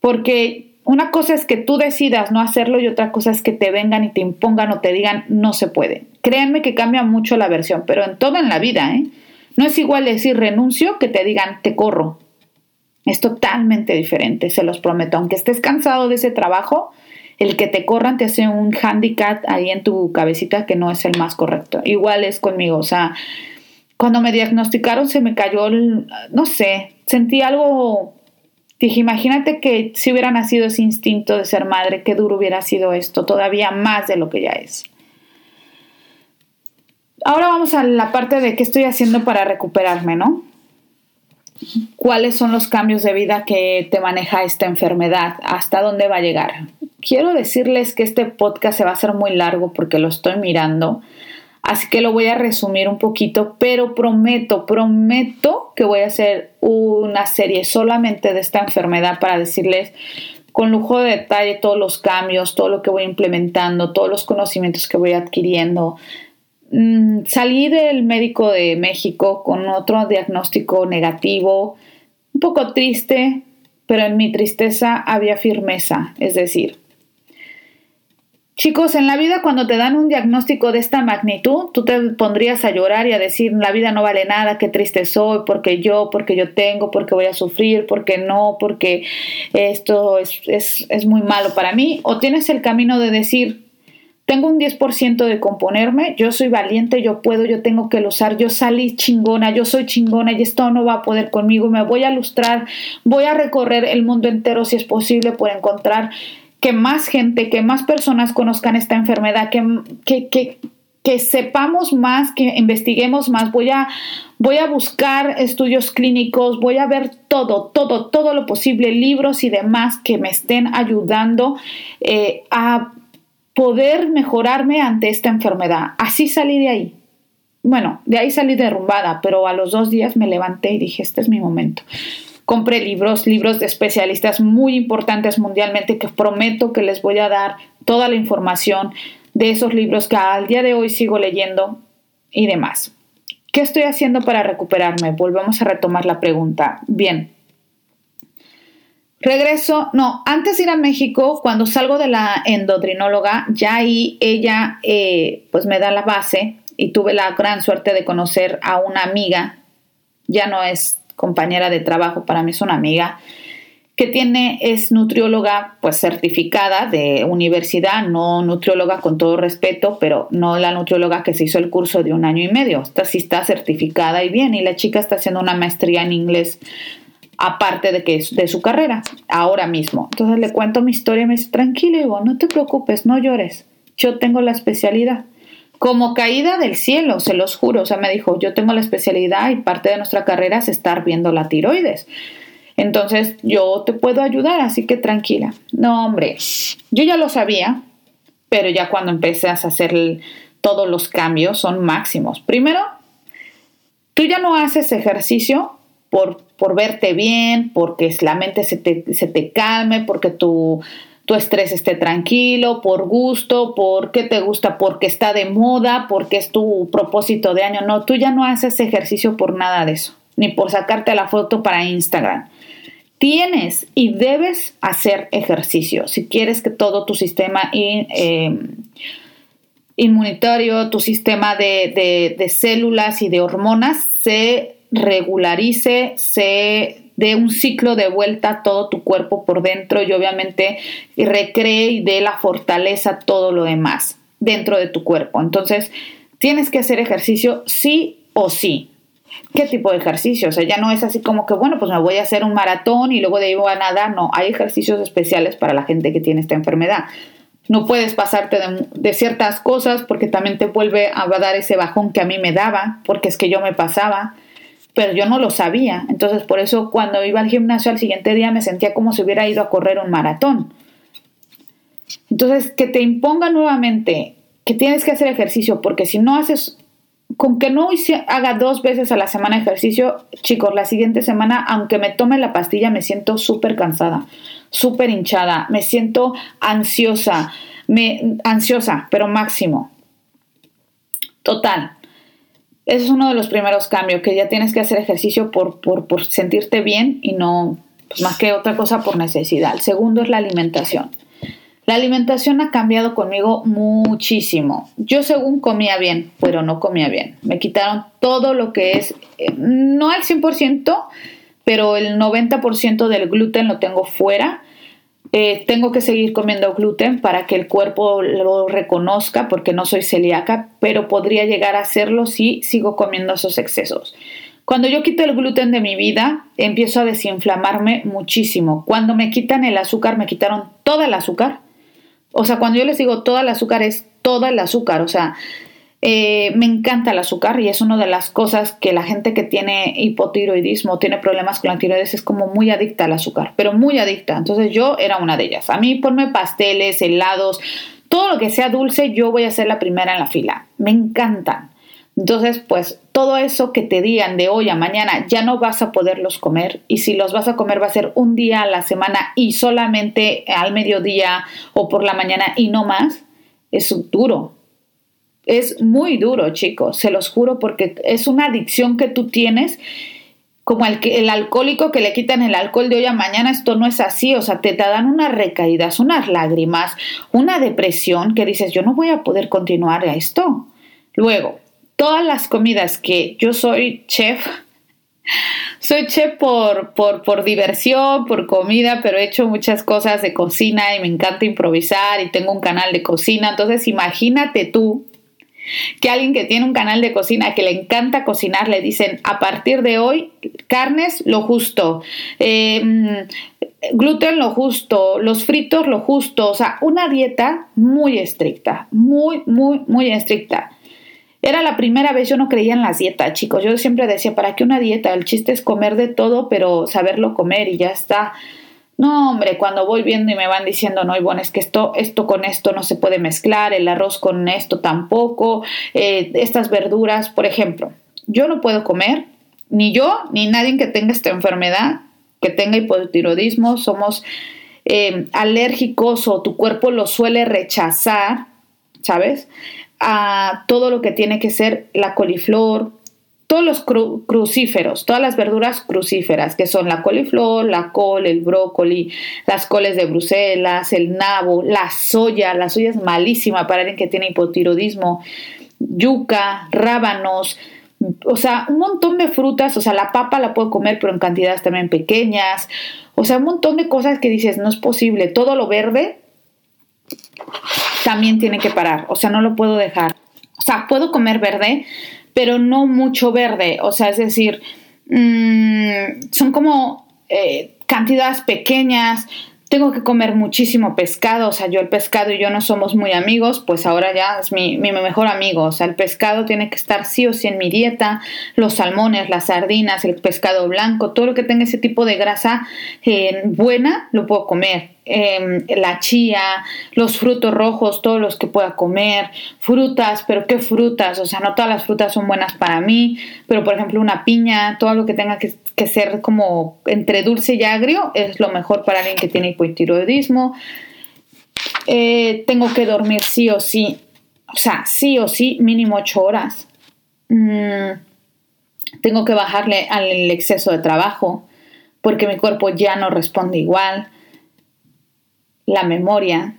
porque una cosa es que tú decidas no hacerlo y otra cosa es que te vengan y te impongan o te digan no se puede. Créanme que cambia mucho la versión, pero en todo en la vida, ¿eh? No es igual decir renuncio que te digan te corro. Es totalmente diferente, se los prometo. Aunque estés cansado de ese trabajo, el que te corran te hace un handicap ahí en tu cabecita que no es el más correcto. Igual es conmigo, o sea, cuando me diagnosticaron se me cayó, el, no sé, sentí algo, dije, imagínate que si hubiera nacido ese instinto de ser madre, qué duro hubiera sido esto, todavía más de lo que ya es. Ahora vamos a la parte de qué estoy haciendo para recuperarme, ¿no? ¿Cuáles son los cambios de vida que te maneja esta enfermedad? ¿Hasta dónde va a llegar? Quiero decirles que este podcast se va a hacer muy largo porque lo estoy mirando Así que lo voy a resumir un poquito, pero prometo, prometo que voy a hacer una serie solamente de esta enfermedad para decirles con lujo de detalle todos los cambios, todo lo que voy implementando, todos los conocimientos que voy adquiriendo. Mm, salí del médico de México con otro diagnóstico negativo, un poco triste, pero en mi tristeza había firmeza, es decir, Chicos, en la vida cuando te dan un diagnóstico de esta magnitud, tú te pondrías a llorar y a decir, la vida no vale nada, qué triste soy, porque yo, porque yo tengo, porque voy a sufrir, porque no, porque esto es, es muy malo para mí. O tienes el camino de decir, tengo un 10% de componerme, yo soy valiente, yo puedo, yo tengo que usar, yo salí chingona, yo soy chingona y esto no va a poder conmigo, me voy a lustrar, voy a recorrer el mundo entero si es posible por encontrar que más gente, que más personas conozcan esta enfermedad, que, que, que, sepamos más, que investiguemos más. Voy a, voy a buscar estudios clínicos, voy a ver todo, todo, todo lo posible, libros y demás que me estén ayudando eh, a poder mejorarme ante esta enfermedad. Así salí de ahí. Bueno, de ahí salí derrumbada, pero a los dos días me levanté y dije, este es mi momento compre libros, libros de especialistas muy importantes mundialmente que prometo que les voy a dar toda la información de esos libros que al día de hoy sigo leyendo y demás. ¿Qué estoy haciendo para recuperarme? Volvemos a retomar la pregunta. Bien. Regreso, no, antes de ir a México, cuando salgo de la endocrinóloga, ya ahí ella eh, pues me da la base y tuve la gran suerte de conocer a una amiga, ya no es compañera de trabajo, para mí es una amiga, que tiene, es nutrióloga pues certificada de universidad, no nutrióloga con todo respeto, pero no la nutrióloga que se hizo el curso de un año y medio, esta sí está certificada y bien, y la chica está haciendo una maestría en inglés aparte de que de su carrera, ahora mismo. Entonces le cuento mi historia y me dice, tranquilo, Ivo, no te preocupes, no llores, yo tengo la especialidad como caída del cielo, se los juro. O sea, me dijo, yo tengo la especialidad y parte de nuestra carrera es estar viendo la tiroides. Entonces, yo te puedo ayudar, así que tranquila. No, hombre, yo ya lo sabía, pero ya cuando empecé a hacer todos los cambios son máximos. Primero, tú ya no haces ejercicio por, por verte bien, porque la mente se te, se te calme, porque tu tu estrés esté tranquilo, por gusto, porque te gusta, porque está de moda, porque es tu propósito de año. No, tú ya no haces ejercicio por nada de eso, ni por sacarte la foto para Instagram. tienes y debes hacer ejercicio si quieres que todo tu sistema eh, inmunitario, tu sistema de, de, células y de hormonas se regularice, se dé un ciclo de vuelta todo tu cuerpo por dentro y obviamente recree y dé la fortaleza todo lo demás dentro de tu cuerpo. Entonces, tienes que hacer ejercicio sí o sí. ¿Qué tipo de ejercicio? O sea, ya no es así como que, bueno, pues me voy a hacer un maratón y luego de ahí voy a nadar. No, hay ejercicios especiales para la gente que tiene esta enfermedad. No puedes pasarte de, ciertas cosas porque también te vuelve a dar ese bajón que a mí me daba, porque es que yo me pasaba, pero yo no lo sabía. Entonces, por eso cuando iba al gimnasio al siguiente día me sentía como si hubiera ido a correr un maratón. Entonces, que te imponga nuevamente que tienes que hacer ejercicio, porque si no haces con que no haga dos veces a la semana ejercicio, chicos, la siguiente semana, aunque me tome la pastilla, me siento súper cansada, súper hinchada, me siento ansiosa, me, ansiosa, pero máximo. Total. Ese es uno de los primeros cambios, que ya tienes que hacer ejercicio por, por, por sentirte bien y no pues, más que otra cosa por necesidad. El segundo es la alimentación. La alimentación ha cambiado conmigo muchísimo. Yo según comía bien, pero no comía bien. Me quitaron todo lo que es, eh, no al 100%, pero el 90% del gluten lo tengo fuera. Eh, tengo que seguir comiendo gluten para que el cuerpo lo reconozca porque no soy celíaca, pero podría llegar a hacerlo si sigo comiendo esos excesos. Cuando yo quito el gluten de mi vida, empiezo a desinflamarme muchísimo. Cuando me quitan el azúcar, me quitaron todo el azúcar o sea, cuando yo les digo todo el azúcar es todo el azúcar, o sea, eh, me encanta el azúcar y es una de las cosas que la gente que tiene hipotiroidismo, tiene problemas con la tiroides, es como muy adicta al azúcar, pero muy adicta. Entonces yo era una de ellas. A mí ponme pasteles, helados, todo lo que sea dulce, yo voy a ser la primera en la fila. Me encantan. Entonces, pues todo eso que te digan de hoy a mañana ya no vas a poderlos comer y si los vas a comer va a ser un día a la semana y solamente al mediodía o por la mañana y no más, es duro. Es muy duro, chicos, se los juro porque es una adicción que tú tienes como el, el alcohólico que le quitan el alcohol de hoy a mañana, esto no es así, o sea, te, te dan unas recaídas, unas lágrimas, una depresión que dices, yo no voy a poder continuar a esto. Luego, todas las comidas que yo soy chef, soy chef por, por, por, diversión, por comida, pero he hecho muchas cosas de cocina y me encanta improvisar y tengo un canal de cocina. Entonces imagínate tú que alguien que tiene un canal de cocina que le encanta cocinar le dicen a partir de hoy carnes lo justo, eh, mm, gluten lo justo, los fritos lo justo, o sea, una dieta muy estricta, muy, muy, muy estricta. Era la primera vez yo no creía en las dietas, chicos. Yo siempre decía, ¿para qué una dieta? El chiste es comer de todo, pero saberlo comer y ya está. No, hombre, cuando voy viendo y me van diciendo, no, bueno, es que esto, esto con esto no se puede mezclar, el arroz con esto tampoco, eh, estas verduras, por ejemplo, yo no puedo comer, ni yo, ni nadie que tenga esta enfermedad, que tenga hipotiroidismo, somos eh, alérgicos o tu cuerpo lo suele rechazar, ¿sabes? a todo lo que tiene que ser la coliflor, todos los crucíferos, todas las verduras crucíferas, que son la coliflor, la col, el brócoli, las coles de Bruselas, el nabo, la soya, la soya es malísima para alguien que tiene hipotiroidismo, yuca, rábanos, o sea, un montón de frutas, o sea, la papa la puedo comer, pero en cantidades también pequeñas, o sea, un montón de cosas que dices, no es posible, todo lo verde también tiene que parar, o sea, no lo puedo dejar. O sea, puedo comer verde, pero no mucho verde, o sea, es decir, mm, son como eh, cantidades pequeñas, tengo que comer muchísimo pescado, o sea, yo el pescado y yo no somos muy amigos, pues ahora ya es mi, mi, mejor amigo, o sea, el pescado tiene que estar sí o sí en mi dieta, los salmones, las sardinas, el pescado blanco, todo lo que tenga ese tipo de grasa eh, buena, lo puedo comer. Em, la chía, los frutos rojos, todos los que pueda comer, frutas, pero qué frutas, o sea, no todas las frutas son buenas para mí, pero por ejemplo una piña, todo lo que tenga que, ser como entre dulce y agrio es lo mejor para alguien que tiene hipotiroidismo. Eh, tengo que dormir sí o sí, o sea, sí o sí, mínimo ocho horas. Mm, tengo que bajarle al exceso de trabajo porque mi cuerpo ya no responde igual, la memoria.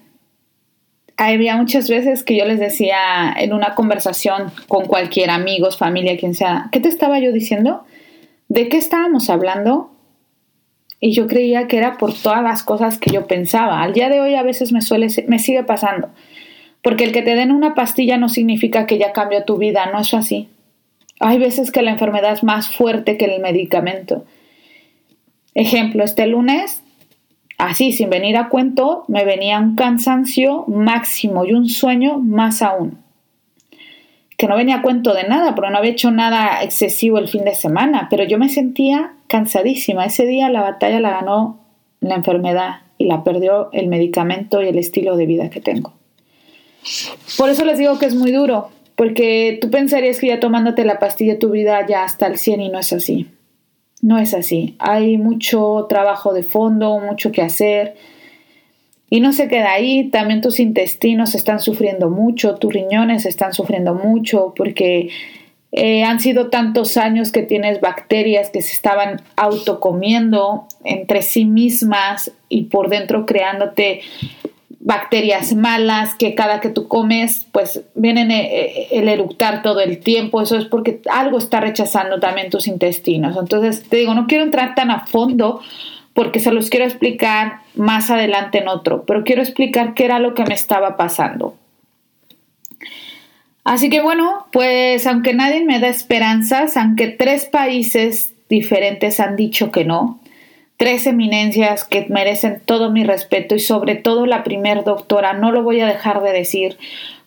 Había muchas veces que yo les decía en una conversación con cualquier amigos, familia, quien sea, ¿qué te estaba yo diciendo? ¿De qué estábamos hablando? Y yo creía que era por todas las cosas que yo pensaba. Al día de hoy a veces me suele me sigue pasando. Porque el que te den una pastilla no significa que ya cambió tu vida, no es así. Hay veces que la enfermedad es más fuerte que el medicamento. Ejemplo, este lunes, así sin venir a cuento, me venía un cansancio máximo y un sueño más aún. Que no venía a cuento de nada, porque no había hecho nada excesivo el fin de semana, pero yo me sentía cansadísima. Ese día la batalla la ganó la enfermedad y la perdió el medicamento y el estilo de vida que tengo. Por eso les digo que es muy duro, porque tú pensarías que ya tomándote la pastilla tu vida ya hasta el 100 y no es así. No es así. Hay mucho trabajo de fondo, mucho que hacer. Y no se queda ahí, también tus intestinos están sufriendo mucho, tus riñones están sufriendo mucho porque eh, han sido tantos años que tienes bacterias que se estaban autocomiendo entre sí mismas y por dentro creándote bacterias malas que cada que tú comes pues vienen eh, eh, el eructar todo el tiempo, eso es porque algo está rechazando también tus intestinos. Entonces, te digo, no quiero entrar tan a fondo porque se los quiero explicar más adelante en otro, pero quiero explicar qué era lo que me estaba pasando. Así que bueno, pues aunque nadie me da esperanzas, aunque tres países diferentes han dicho que no, tres eminencias que merecen todo mi respeto y sobre todo la primer doctora, no lo voy a dejar de decir,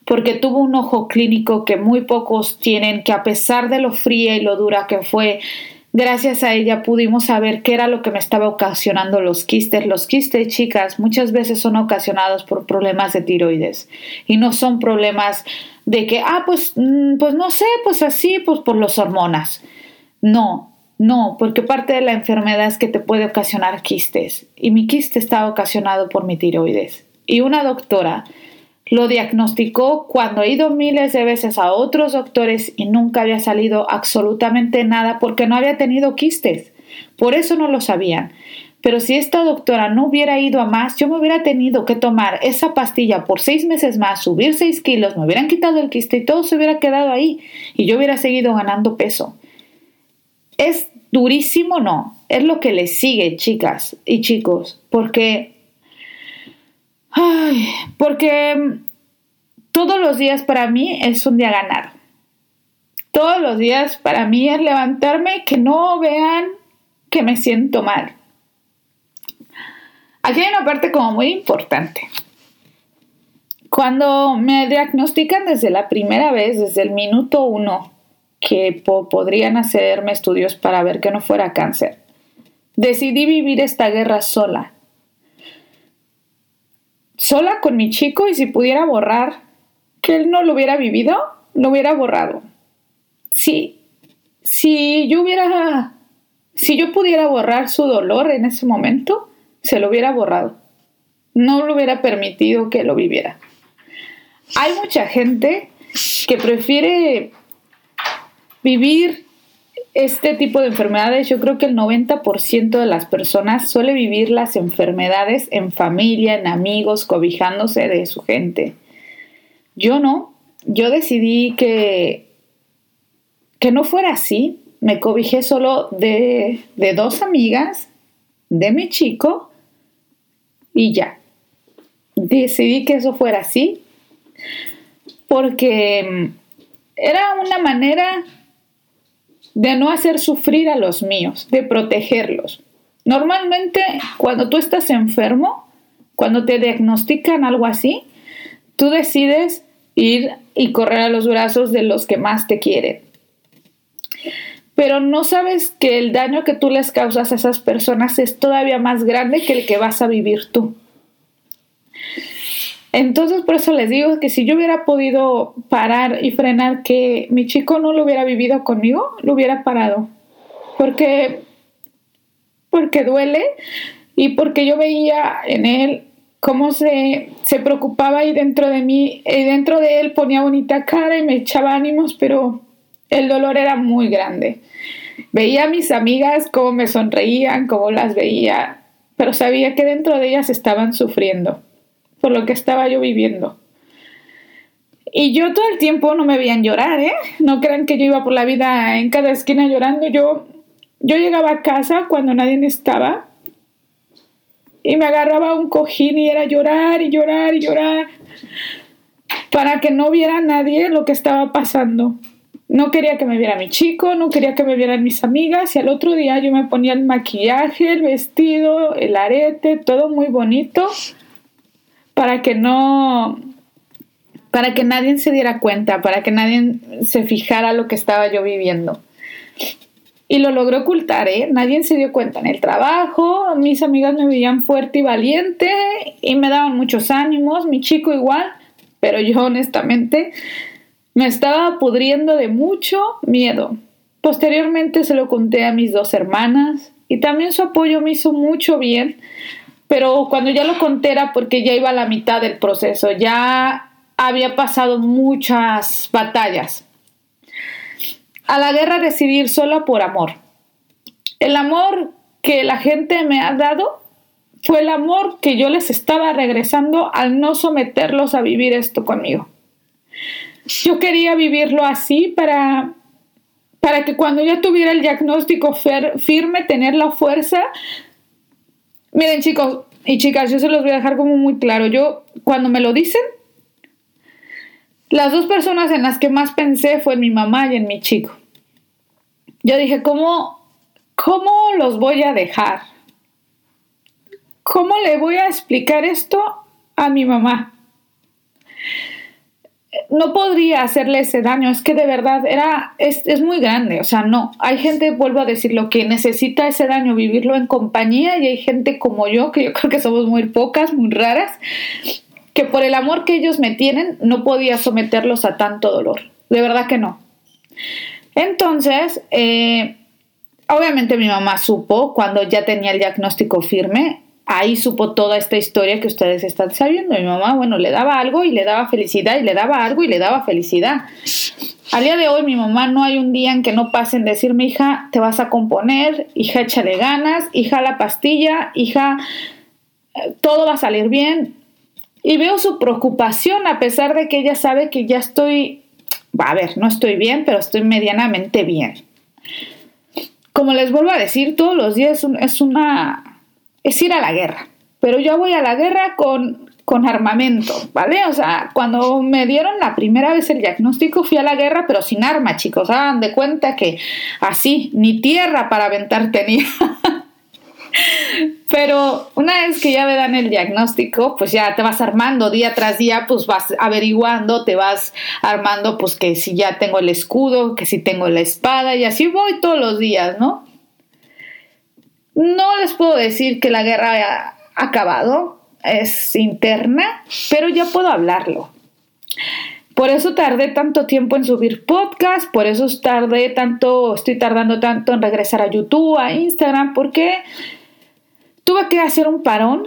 porque tuvo un ojo clínico que muy pocos tienen, que a pesar de lo fría y lo dura que fue, gracias a ella pudimos saber qué era lo que me estaba ocasionando los quistes. Los quistes, chicas, muchas veces son ocasionados por problemas de tiroides y no son problemas de que, ah, pues, mm, pues no sé, pues así, pues por las hormonas. No, no, porque parte de la enfermedad es que te puede ocasionar quistes y mi quiste estaba ocasionado por mi tiroides. Y una doctora lo diagnosticó cuando he ido miles de veces a otros doctores y nunca había salido absolutamente nada porque no había tenido quistes. Por eso no lo sabían. Pero si esta doctora no hubiera ido a más, yo me hubiera tenido que tomar esa pastilla por seis meses más, subir seis kilos, me hubieran quitado el quiste y todo se hubiera quedado ahí y yo hubiera seguido ganando peso. Es durísimo, no. Es lo que le sigue, chicas y chicos. Porque. Ay, porque todos los días para mí es un día ganado. Todos los días para mí es levantarme que no vean que me siento mal. Aquí hay una parte como muy importante. Cuando me diagnostican desde la primera vez, desde el minuto uno, que podrían hacerme estudios para ver que no fuera cáncer. Decidí vivir esta guerra sola. Sola con mi chico y si pudiera borrar que él no lo hubiera vivido, lo hubiera borrado. Sí, si yo hubiera, si yo pudiera borrar su dolor en ese momento, se lo hubiera borrado. No lo hubiera permitido que lo viviera. Hay mucha gente que prefiere vivir este tipo de enfermedades, yo creo que el 90% de las personas suele vivir las enfermedades en familia, en amigos, cobijándose de su gente. Yo no, yo decidí que, que no fuera así. Me cobijé solo de, de dos amigas, de mi chico y ya. Decidí que eso fuera así porque era una manera de no hacer sufrir a los míos, de protegerlos. Normalmente cuando tú estás enfermo, cuando te diagnostican algo así, tú decides ir y correr a los brazos de los que más te quieren. Pero no sabes que el daño que tú les causas a esas personas es todavía más grande que el que vas a vivir tú. Entonces, por eso les digo que si yo hubiera podido parar y frenar que mi chico no lo hubiera vivido conmigo, lo hubiera parado. Porque, porque duele y porque yo veía en él cómo se, se preocupaba y dentro de mí, y dentro de él ponía bonita cara y me echaba ánimos, pero el dolor era muy grande. Veía a mis amigas cómo me sonreían, cómo las veía, pero sabía que dentro de ellas estaban sufriendo por lo que estaba yo viviendo. Y yo todo el tiempo no me veían llorar, ¿eh? No crean que yo iba por la vida en cada esquina llorando. Yo, yo llegaba a casa cuando nadie estaba y me agarraba un cojín y era llorar y llorar y llorar para que no viera nadie lo que estaba pasando. No quería que me viera mi chico, no quería que me vieran mis amigas y al otro día yo me ponía el maquillaje, el vestido, el arete, todo muy bonito para que no para que nadie se diera cuenta, para que nadie se fijara lo que estaba yo viviendo. Y lo logré ocultar, ¿eh? Nadie se dio cuenta en el trabajo, mis amigas me veían fuerte y valiente y me daban muchos ánimos, mi chico igual, pero yo honestamente me estaba pudriendo de mucho miedo. Posteriormente se lo conté a mis dos hermanas y también su apoyo me hizo mucho bien, pero cuando ya lo conté era porque ya iba a la mitad del proceso, ya había pasado muchas batallas. A la guerra decidir solo por amor. El amor que la gente me ha dado fue el amor que yo les estaba regresando al no someterlos a vivir esto conmigo. Yo quería vivirlo así para, para que cuando ya tuviera el diagnóstico firme, tener la fuerza. Miren chicos y chicas, yo se los voy a dejar como muy claro. Yo cuando me lo dicen, las dos personas en las que más pensé fue en mi mamá y en mi chico. Yo dije, ¿cómo, cómo los voy a dejar? ¿Cómo le voy a explicar esto a mi mamá? No podría hacerle ese daño, es que de verdad era, es, es muy grande, o sea, no, hay gente, vuelvo a decirlo, que necesita ese daño, vivirlo en compañía y hay gente como yo, que yo creo que somos muy pocas, muy raras, que por el amor que ellos me tienen no podía someterlos a tanto dolor. De verdad que no. Entonces, eh, obviamente mi mamá supo cuando ya tenía el diagnóstico firme, ahí supo toda esta historia que ustedes están sabiendo. Mi mamá, bueno, le daba algo y le daba felicidad y le daba algo y le daba felicidad. Al día de hoy mi mamá no hay un día en que no pasen decirme, hija, te vas a componer, hija, échale ganas, hija, la pastilla, hija, todo va a salir bien, y veo su preocupación a pesar de que ella sabe que ya estoy, a ver, no estoy bien, pero estoy medianamente bien. Como les vuelvo a decir, todos los días es una, es ir a la guerra, pero yo voy a la guerra con, con armamento, ¿vale? O sea, cuando me dieron la primera vez el diagnóstico fui a la guerra, pero sin arma, chicos. Hagan de cuenta que así, ni tierra para aventar tenía. Pero una vez que ya me dan el diagnóstico, pues ya te vas armando día tras día, pues vas averiguando, te vas armando, pues que si ya tengo el escudo, que si tengo la espada, y así voy todos los días, ¿no? No les puedo decir que la guerra haya acabado, es interna, pero ya puedo hablarlo. Por eso tardé tanto tiempo en subir podcast, por eso tardé tanto, estoy tardando tanto en regresar a YouTube, a Instagram, porque Tuve que hacer un parón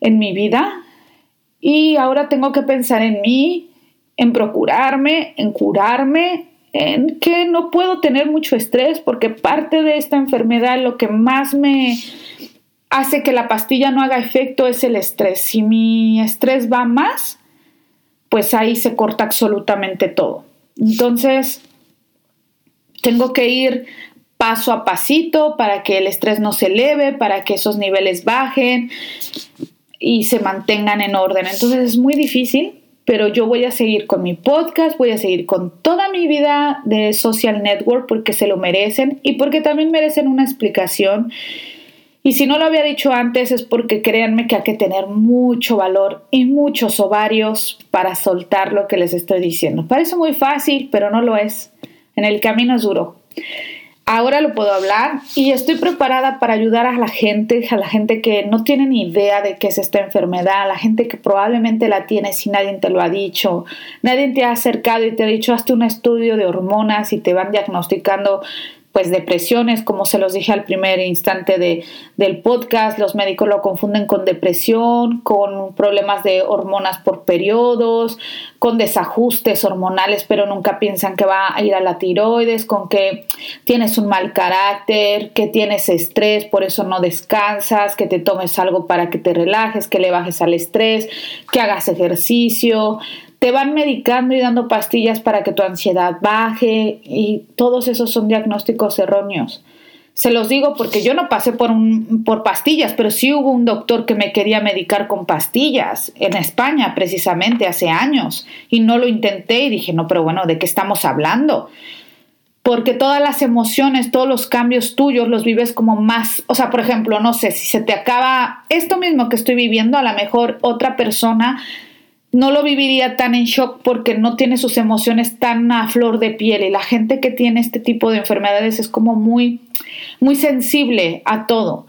en mi vida y ahora tengo que pensar en mí, en procurarme, en curarme, en que no puedo tener mucho estrés porque parte de esta enfermedad lo que más me hace que la pastilla no haga efecto es el estrés. Si mi estrés va más, pues ahí se corta absolutamente todo. Entonces, tengo que ir paso a pasito para que el estrés no se eleve, para que esos niveles bajen y se mantengan en orden. Entonces es muy difícil, pero yo voy a seguir con mi podcast, voy a seguir con toda mi vida de social network porque se lo merecen y porque también merecen una explicación. Y si no lo había dicho antes es porque créanme que hay que tener mucho valor y muchos ovarios para soltar lo que les estoy diciendo. Parece muy fácil, pero no lo es. En el camino es duro ahora lo puedo hablar y estoy preparada para ayudar a la gente, a la gente que no tiene ni idea de qué es esta enfermedad, a la gente que probablemente la tiene si nadie te lo ha dicho, nadie te ha acercado y te ha dicho hazte un estudio de hormonas y te van diagnosticando pues depresiones, como se los dije al primer instante de, del podcast, los médicos lo confunden con depresión, con problemas de hormonas por periodos, con desajustes hormonales, pero nunca piensan que va a ir a la tiroides, con que tienes un mal carácter, que tienes estrés, por eso no descansas, que te tomes algo para que te relajes, que le bajes al estrés, que hagas ejercicio, te van medicando y dando pastillas para que tu ansiedad baje y todos esos son diagnósticos erróneos. Se los digo porque yo no pasé por, un, por pastillas, pero sí hubo un doctor que me quería medicar con pastillas en España precisamente hace años y no lo intenté y dije, no, pero bueno, ¿de qué estamos hablando? Porque todas las emociones, todos los cambios tuyos los vives como más, o sea, por ejemplo, no sé, si se te acaba esto mismo que estoy viviendo, a lo mejor otra persona no lo viviría tan en shock porque no tiene sus emociones tan a flor de piel y la gente que tiene este tipo de enfermedades es como muy muy sensible a todo.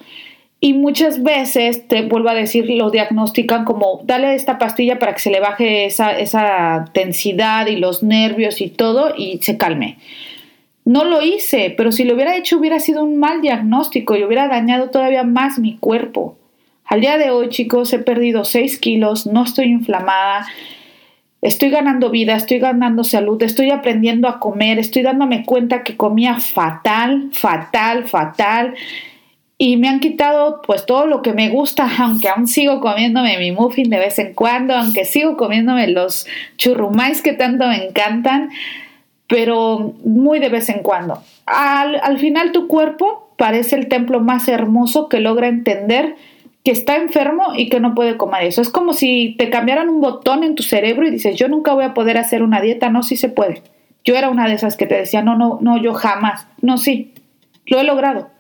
Y muchas veces, te vuelvo a decir, lo diagnostican como dale esta pastilla para que se le baje esa, esa densidad y los nervios y todo y se calme. No lo hice, pero si lo hubiera hecho hubiera sido un mal diagnóstico y hubiera dañado todavía más mi cuerpo. Al día de hoy, chicos, he perdido 6 kilos, no estoy inflamada, estoy ganando vida, estoy ganando salud, estoy aprendiendo a comer, estoy dándome cuenta que comía fatal, fatal, fatal. Y me han quitado pues todo lo que me gusta, aunque aún sigo comiéndome mi muffin de vez en cuando, aunque sigo comiéndome los churrumais que tanto me encantan, pero muy de vez en cuando. Al, al final tu cuerpo parece el templo más hermoso que logra entender que está enfermo y que no puede comer eso. Es como si te cambiaran un botón en tu cerebro y dices, yo nunca voy a poder hacer una dieta. No, sí se puede. Yo era una de esas que te decía, no, no, no, yo jamás. No, sí, lo he logrado.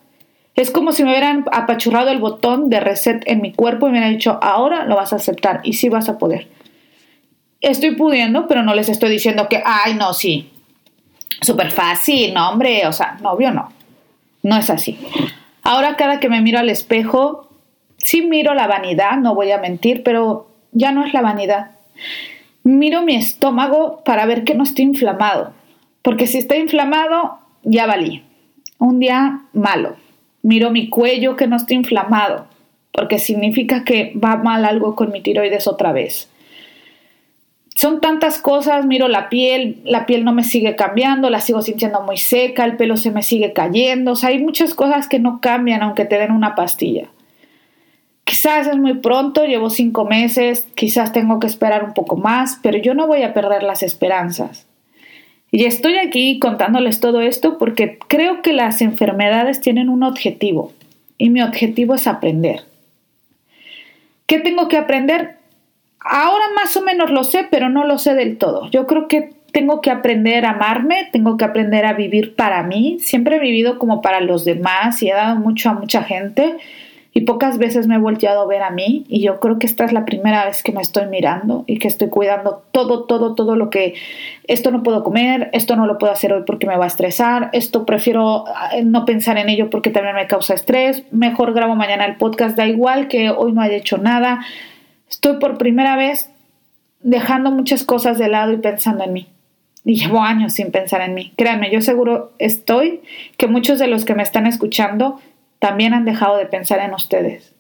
Es como si me hubieran apachurrado el botón de reset en mi cuerpo y me hubieran dicho, ahora lo vas a aceptar y sí vas a poder. Estoy pudiendo, pero no les estoy diciendo que, ay, no, sí, súper fácil, no, hombre, o sea, novio no. No es así. Ahora cada que me miro al espejo, sí miro la vanidad, no voy a mentir, pero ya no es la vanidad. Miro mi estómago para ver que no esté inflamado, porque si está inflamado, ya valí. Un día malo. Miro mi cuello que no esté inflamado, porque significa que va mal algo con mi tiroides otra vez. Son tantas cosas, miro la piel, la piel no me sigue cambiando, la sigo sintiendo muy seca, el pelo se me sigue cayendo, o sea, hay muchas cosas que no cambian aunque te den una pastilla. Quizás es muy pronto, llevo cinco meses, quizás tengo que esperar un poco más, pero yo no voy a perder las esperanzas. Y estoy aquí contándoles todo esto porque creo que las enfermedades tienen un objetivo y mi objetivo es aprender. ¿Qué tengo que aprender? Ahora más o menos lo sé, pero no lo sé del todo. Yo creo que tengo que aprender a amarme, tengo que aprender a vivir para mí. Siempre he vivido como para los demás y he dado mucho a mucha gente y pocas veces me he volteado a ver a mí y yo creo que esta es la primera vez que me estoy mirando y que estoy cuidando todo, todo, todo lo que esto no puedo comer, esto no lo puedo hacer hoy porque me va a estresar, esto prefiero eh, no pensar en ello porque también me causa estrés, mejor grabo mañana el podcast, da igual que hoy no haya hecho nada. Estoy por primera vez dejando muchas cosas de lado y pensando en mí. Y llevo años sin pensar en mí. Créanme, yo seguro estoy que muchos de los que me están escuchando también han dejado de pensar en ustedes.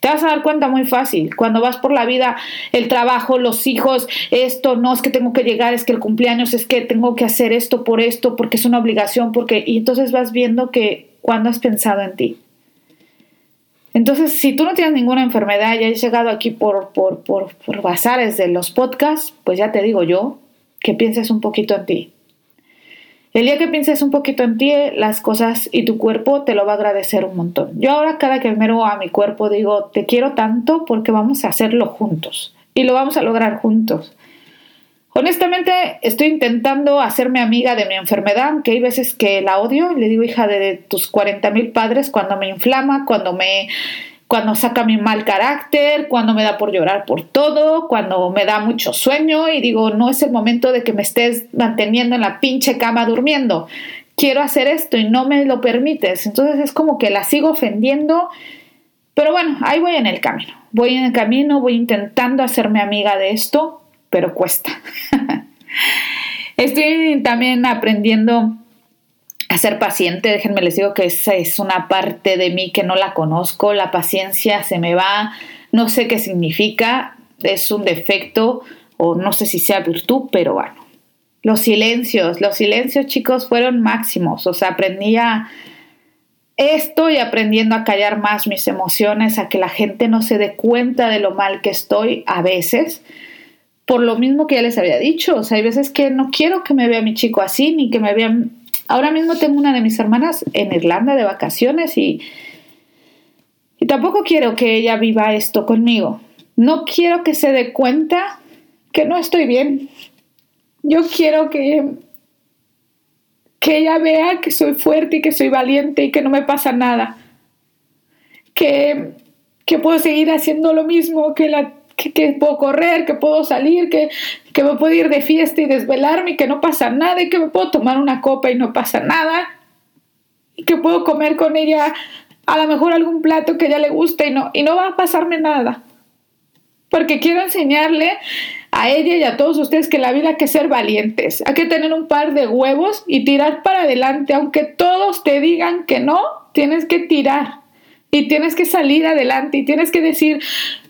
te vas a dar cuenta muy fácil. Cuando vas por la vida, el trabajo, los hijos, esto, no es que tengo que llegar, es que el cumpleaños, es que tengo que hacer esto por esto, porque es una obligación, porque... Y entonces vas viendo que cuando has pensado en ti. Entonces, si tú no tienes ninguna enfermedad y has llegado aquí por, por, por, por bazares de los podcasts, pues ya te digo yo que pienses un poquito en ti. El día que pienses un poquito en ti, las cosas y tu cuerpo te lo va a agradecer un montón. Yo ahora cada que miro a mi cuerpo digo, te quiero tanto porque vamos a hacerlo juntos y lo vamos a lograr juntos. Honestamente, estoy intentando hacerme amiga de mi enfermedad, aunque hay veces que la odio. Le digo, hija de tus 40 mil padres, cuando me inflama, cuando me cuando saca mi mal carácter, cuando me da por llorar por todo, cuando me da mucho sueño y digo, no es el momento de que me estés manteniendo en la pinche cama durmiendo. Quiero hacer esto y no me lo permites. Entonces es como que la sigo ofendiendo. Pero bueno, ahí voy en el camino. Voy en el camino, voy intentando hacerme amiga de esto, pero cuesta. Estoy también aprendiendo a ser paciente. Déjenme les digo que esa es una parte de mí que no la conozco. La paciencia se me va, no sé qué significa, es un defecto o no sé si sea virtud, pero bueno. Los silencios, los silencios chicos fueron máximos, o sea, aprendí a... Estoy aprendiendo a callar más mis emociones, a que la gente no se dé cuenta de lo mal que estoy a veces, por lo mismo que ya les había dicho, o sea, hay veces que no quiero que me vea mi chico así, ni que me vean... Ahora mismo tengo una de mis hermanas en Irlanda de vacaciones y, y tampoco quiero que ella viva esto conmigo. No quiero que se dé cuenta que no estoy bien. Yo quiero que, que ella vea que soy fuerte y que soy valiente y que no me pasa nada. Que, que puedo seguir haciendo lo mismo, que, la, que, puedo correr, que puedo salir, que, que me puedo ir de fiesta y desvelarme y que no pasa nada y que me puedo tomar una copa y no pasa nada. Y que puedo comer con ella a lo mejor algún plato que a ella le guste y no, y no va a pasarme nada. Porque quiero enseñarle a ella y a todos ustedes que la vida hay que ser valientes, hay que tener un par de huevos y tirar para adelante, aunque todos te digan que no, tienes que tirar y tienes que salir adelante y tienes que decir,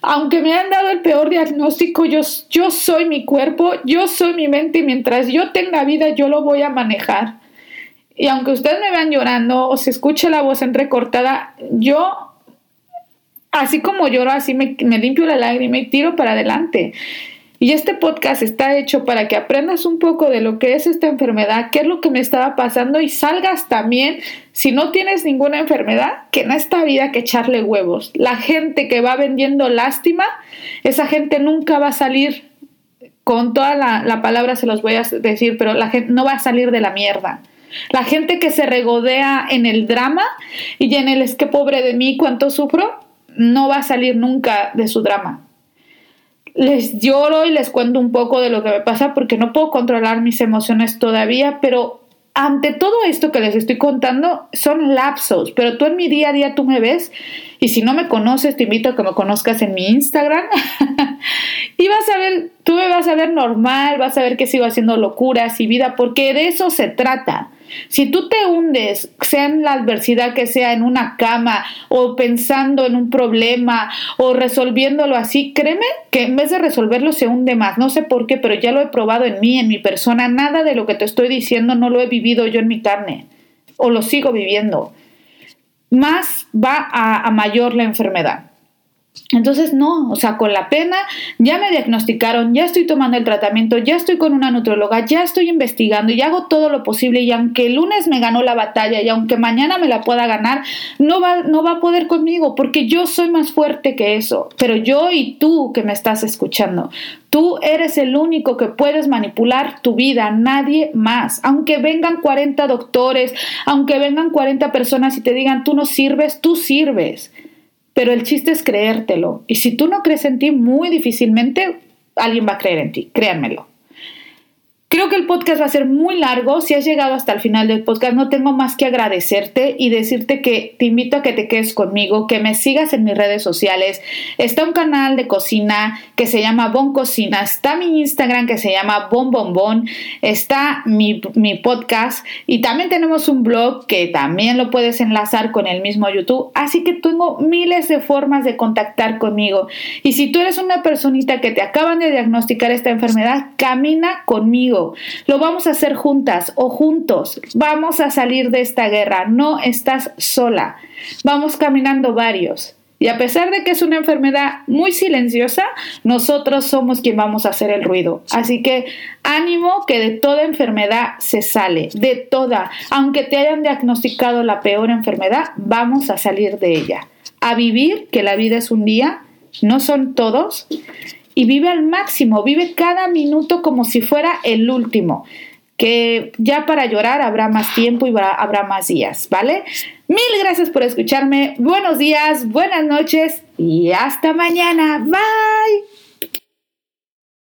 aunque me han dado el peor diagnóstico, yo, yo soy mi cuerpo, yo soy mi mente y mientras yo tenga vida yo lo voy a manejar. Y aunque ustedes me vean llorando o se escuche la voz entrecortada, yo así como lloro, así me, limpio la lágrima y tiro para adelante. Y este podcast está hecho para que aprendas un poco de lo que es esta enfermedad, qué es lo que me estaba pasando y salgas también, si no tienes ninguna enfermedad, que en esta vida que echarle huevos. La gente que va vendiendo lástima, esa gente nunca va a salir, con toda la, la palabra se los voy a decir, pero la gente no va a salir de la mierda. La gente que se regodea en el drama y en el es que pobre de mí, cuánto sufro, no va a salir nunca de su drama. Les lloro y les cuento un poco de lo que me pasa porque no puedo controlar mis emociones todavía, pero ante todo esto que les estoy contando son lapsos, pero tú en mi día a día tú me ves y si no me conoces te invito a que me conozcas en mi Instagram y vas a ver, tú me vas a ver normal, vas a ver que sigo haciendo locuras y vida porque de eso se trata. Si tú te hundes, sea en la adversidad que sea, en una cama o pensando en un problema o resolviéndolo así, créeme que en vez de resolverlo se hunde más. No sé por qué, pero ya lo he probado en mí, en mi persona. Nada de lo que te estoy diciendo no lo he vivido yo en mi carne o lo sigo viviendo. Más va a, a mayor la enfermedad. Entonces, no, o sea, con la pena ya me diagnosticaron, ya estoy tomando el tratamiento, ya estoy con una nutróloga, ya estoy investigando y hago todo lo posible y aunque el lunes me ganó la batalla y aunque mañana me la pueda ganar, no va, no va a poder conmigo porque yo soy más fuerte que eso. Pero yo y tú que me estás escuchando, tú eres el único que puedes manipular tu vida, nadie más. Aunque vengan 40 doctores, aunque vengan 40 personas y te digan tú no sirves, tú sirves. Pero el chiste es creértelo. Y si tú no crees en ti, muy difícilmente alguien va a creer en ti, créanmelo. Creo que el podcast va a ser muy largo. Si has llegado hasta el final del podcast, no tengo más que agradecerte y decirte que te invito a que te quedes conmigo, que me sigas en mis redes sociales. Está un canal de cocina que se llama Bon Cocina. Está mi Instagram que se llama Bon Bon Bon. Está mi, mi podcast y también tenemos un blog que también lo puedes enlazar con el mismo YouTube. Así que tengo miles de formas de contactar conmigo. Y si tú eres una personita que te acaban de diagnosticar esta enfermedad, camina conmigo lo vamos a hacer juntas o juntos. Vamos a salir de esta guerra. No estás sola. Vamos caminando varios. Y a pesar de que es una enfermedad muy silenciosa, nosotros somos quien vamos a hacer el ruido. Así que ánimo que de toda enfermedad se sale, de toda. Aunque te hayan diagnosticado la peor enfermedad, vamos a salir de ella. A vivir, que la vida es un día, no son todos y vive al máximo, vive cada minuto como si fuera el último, que ya para llorar habrá más tiempo y habrá más días, ¿vale? Mil gracias por escucharme, buenos días, buenas noches y hasta mañana, bye.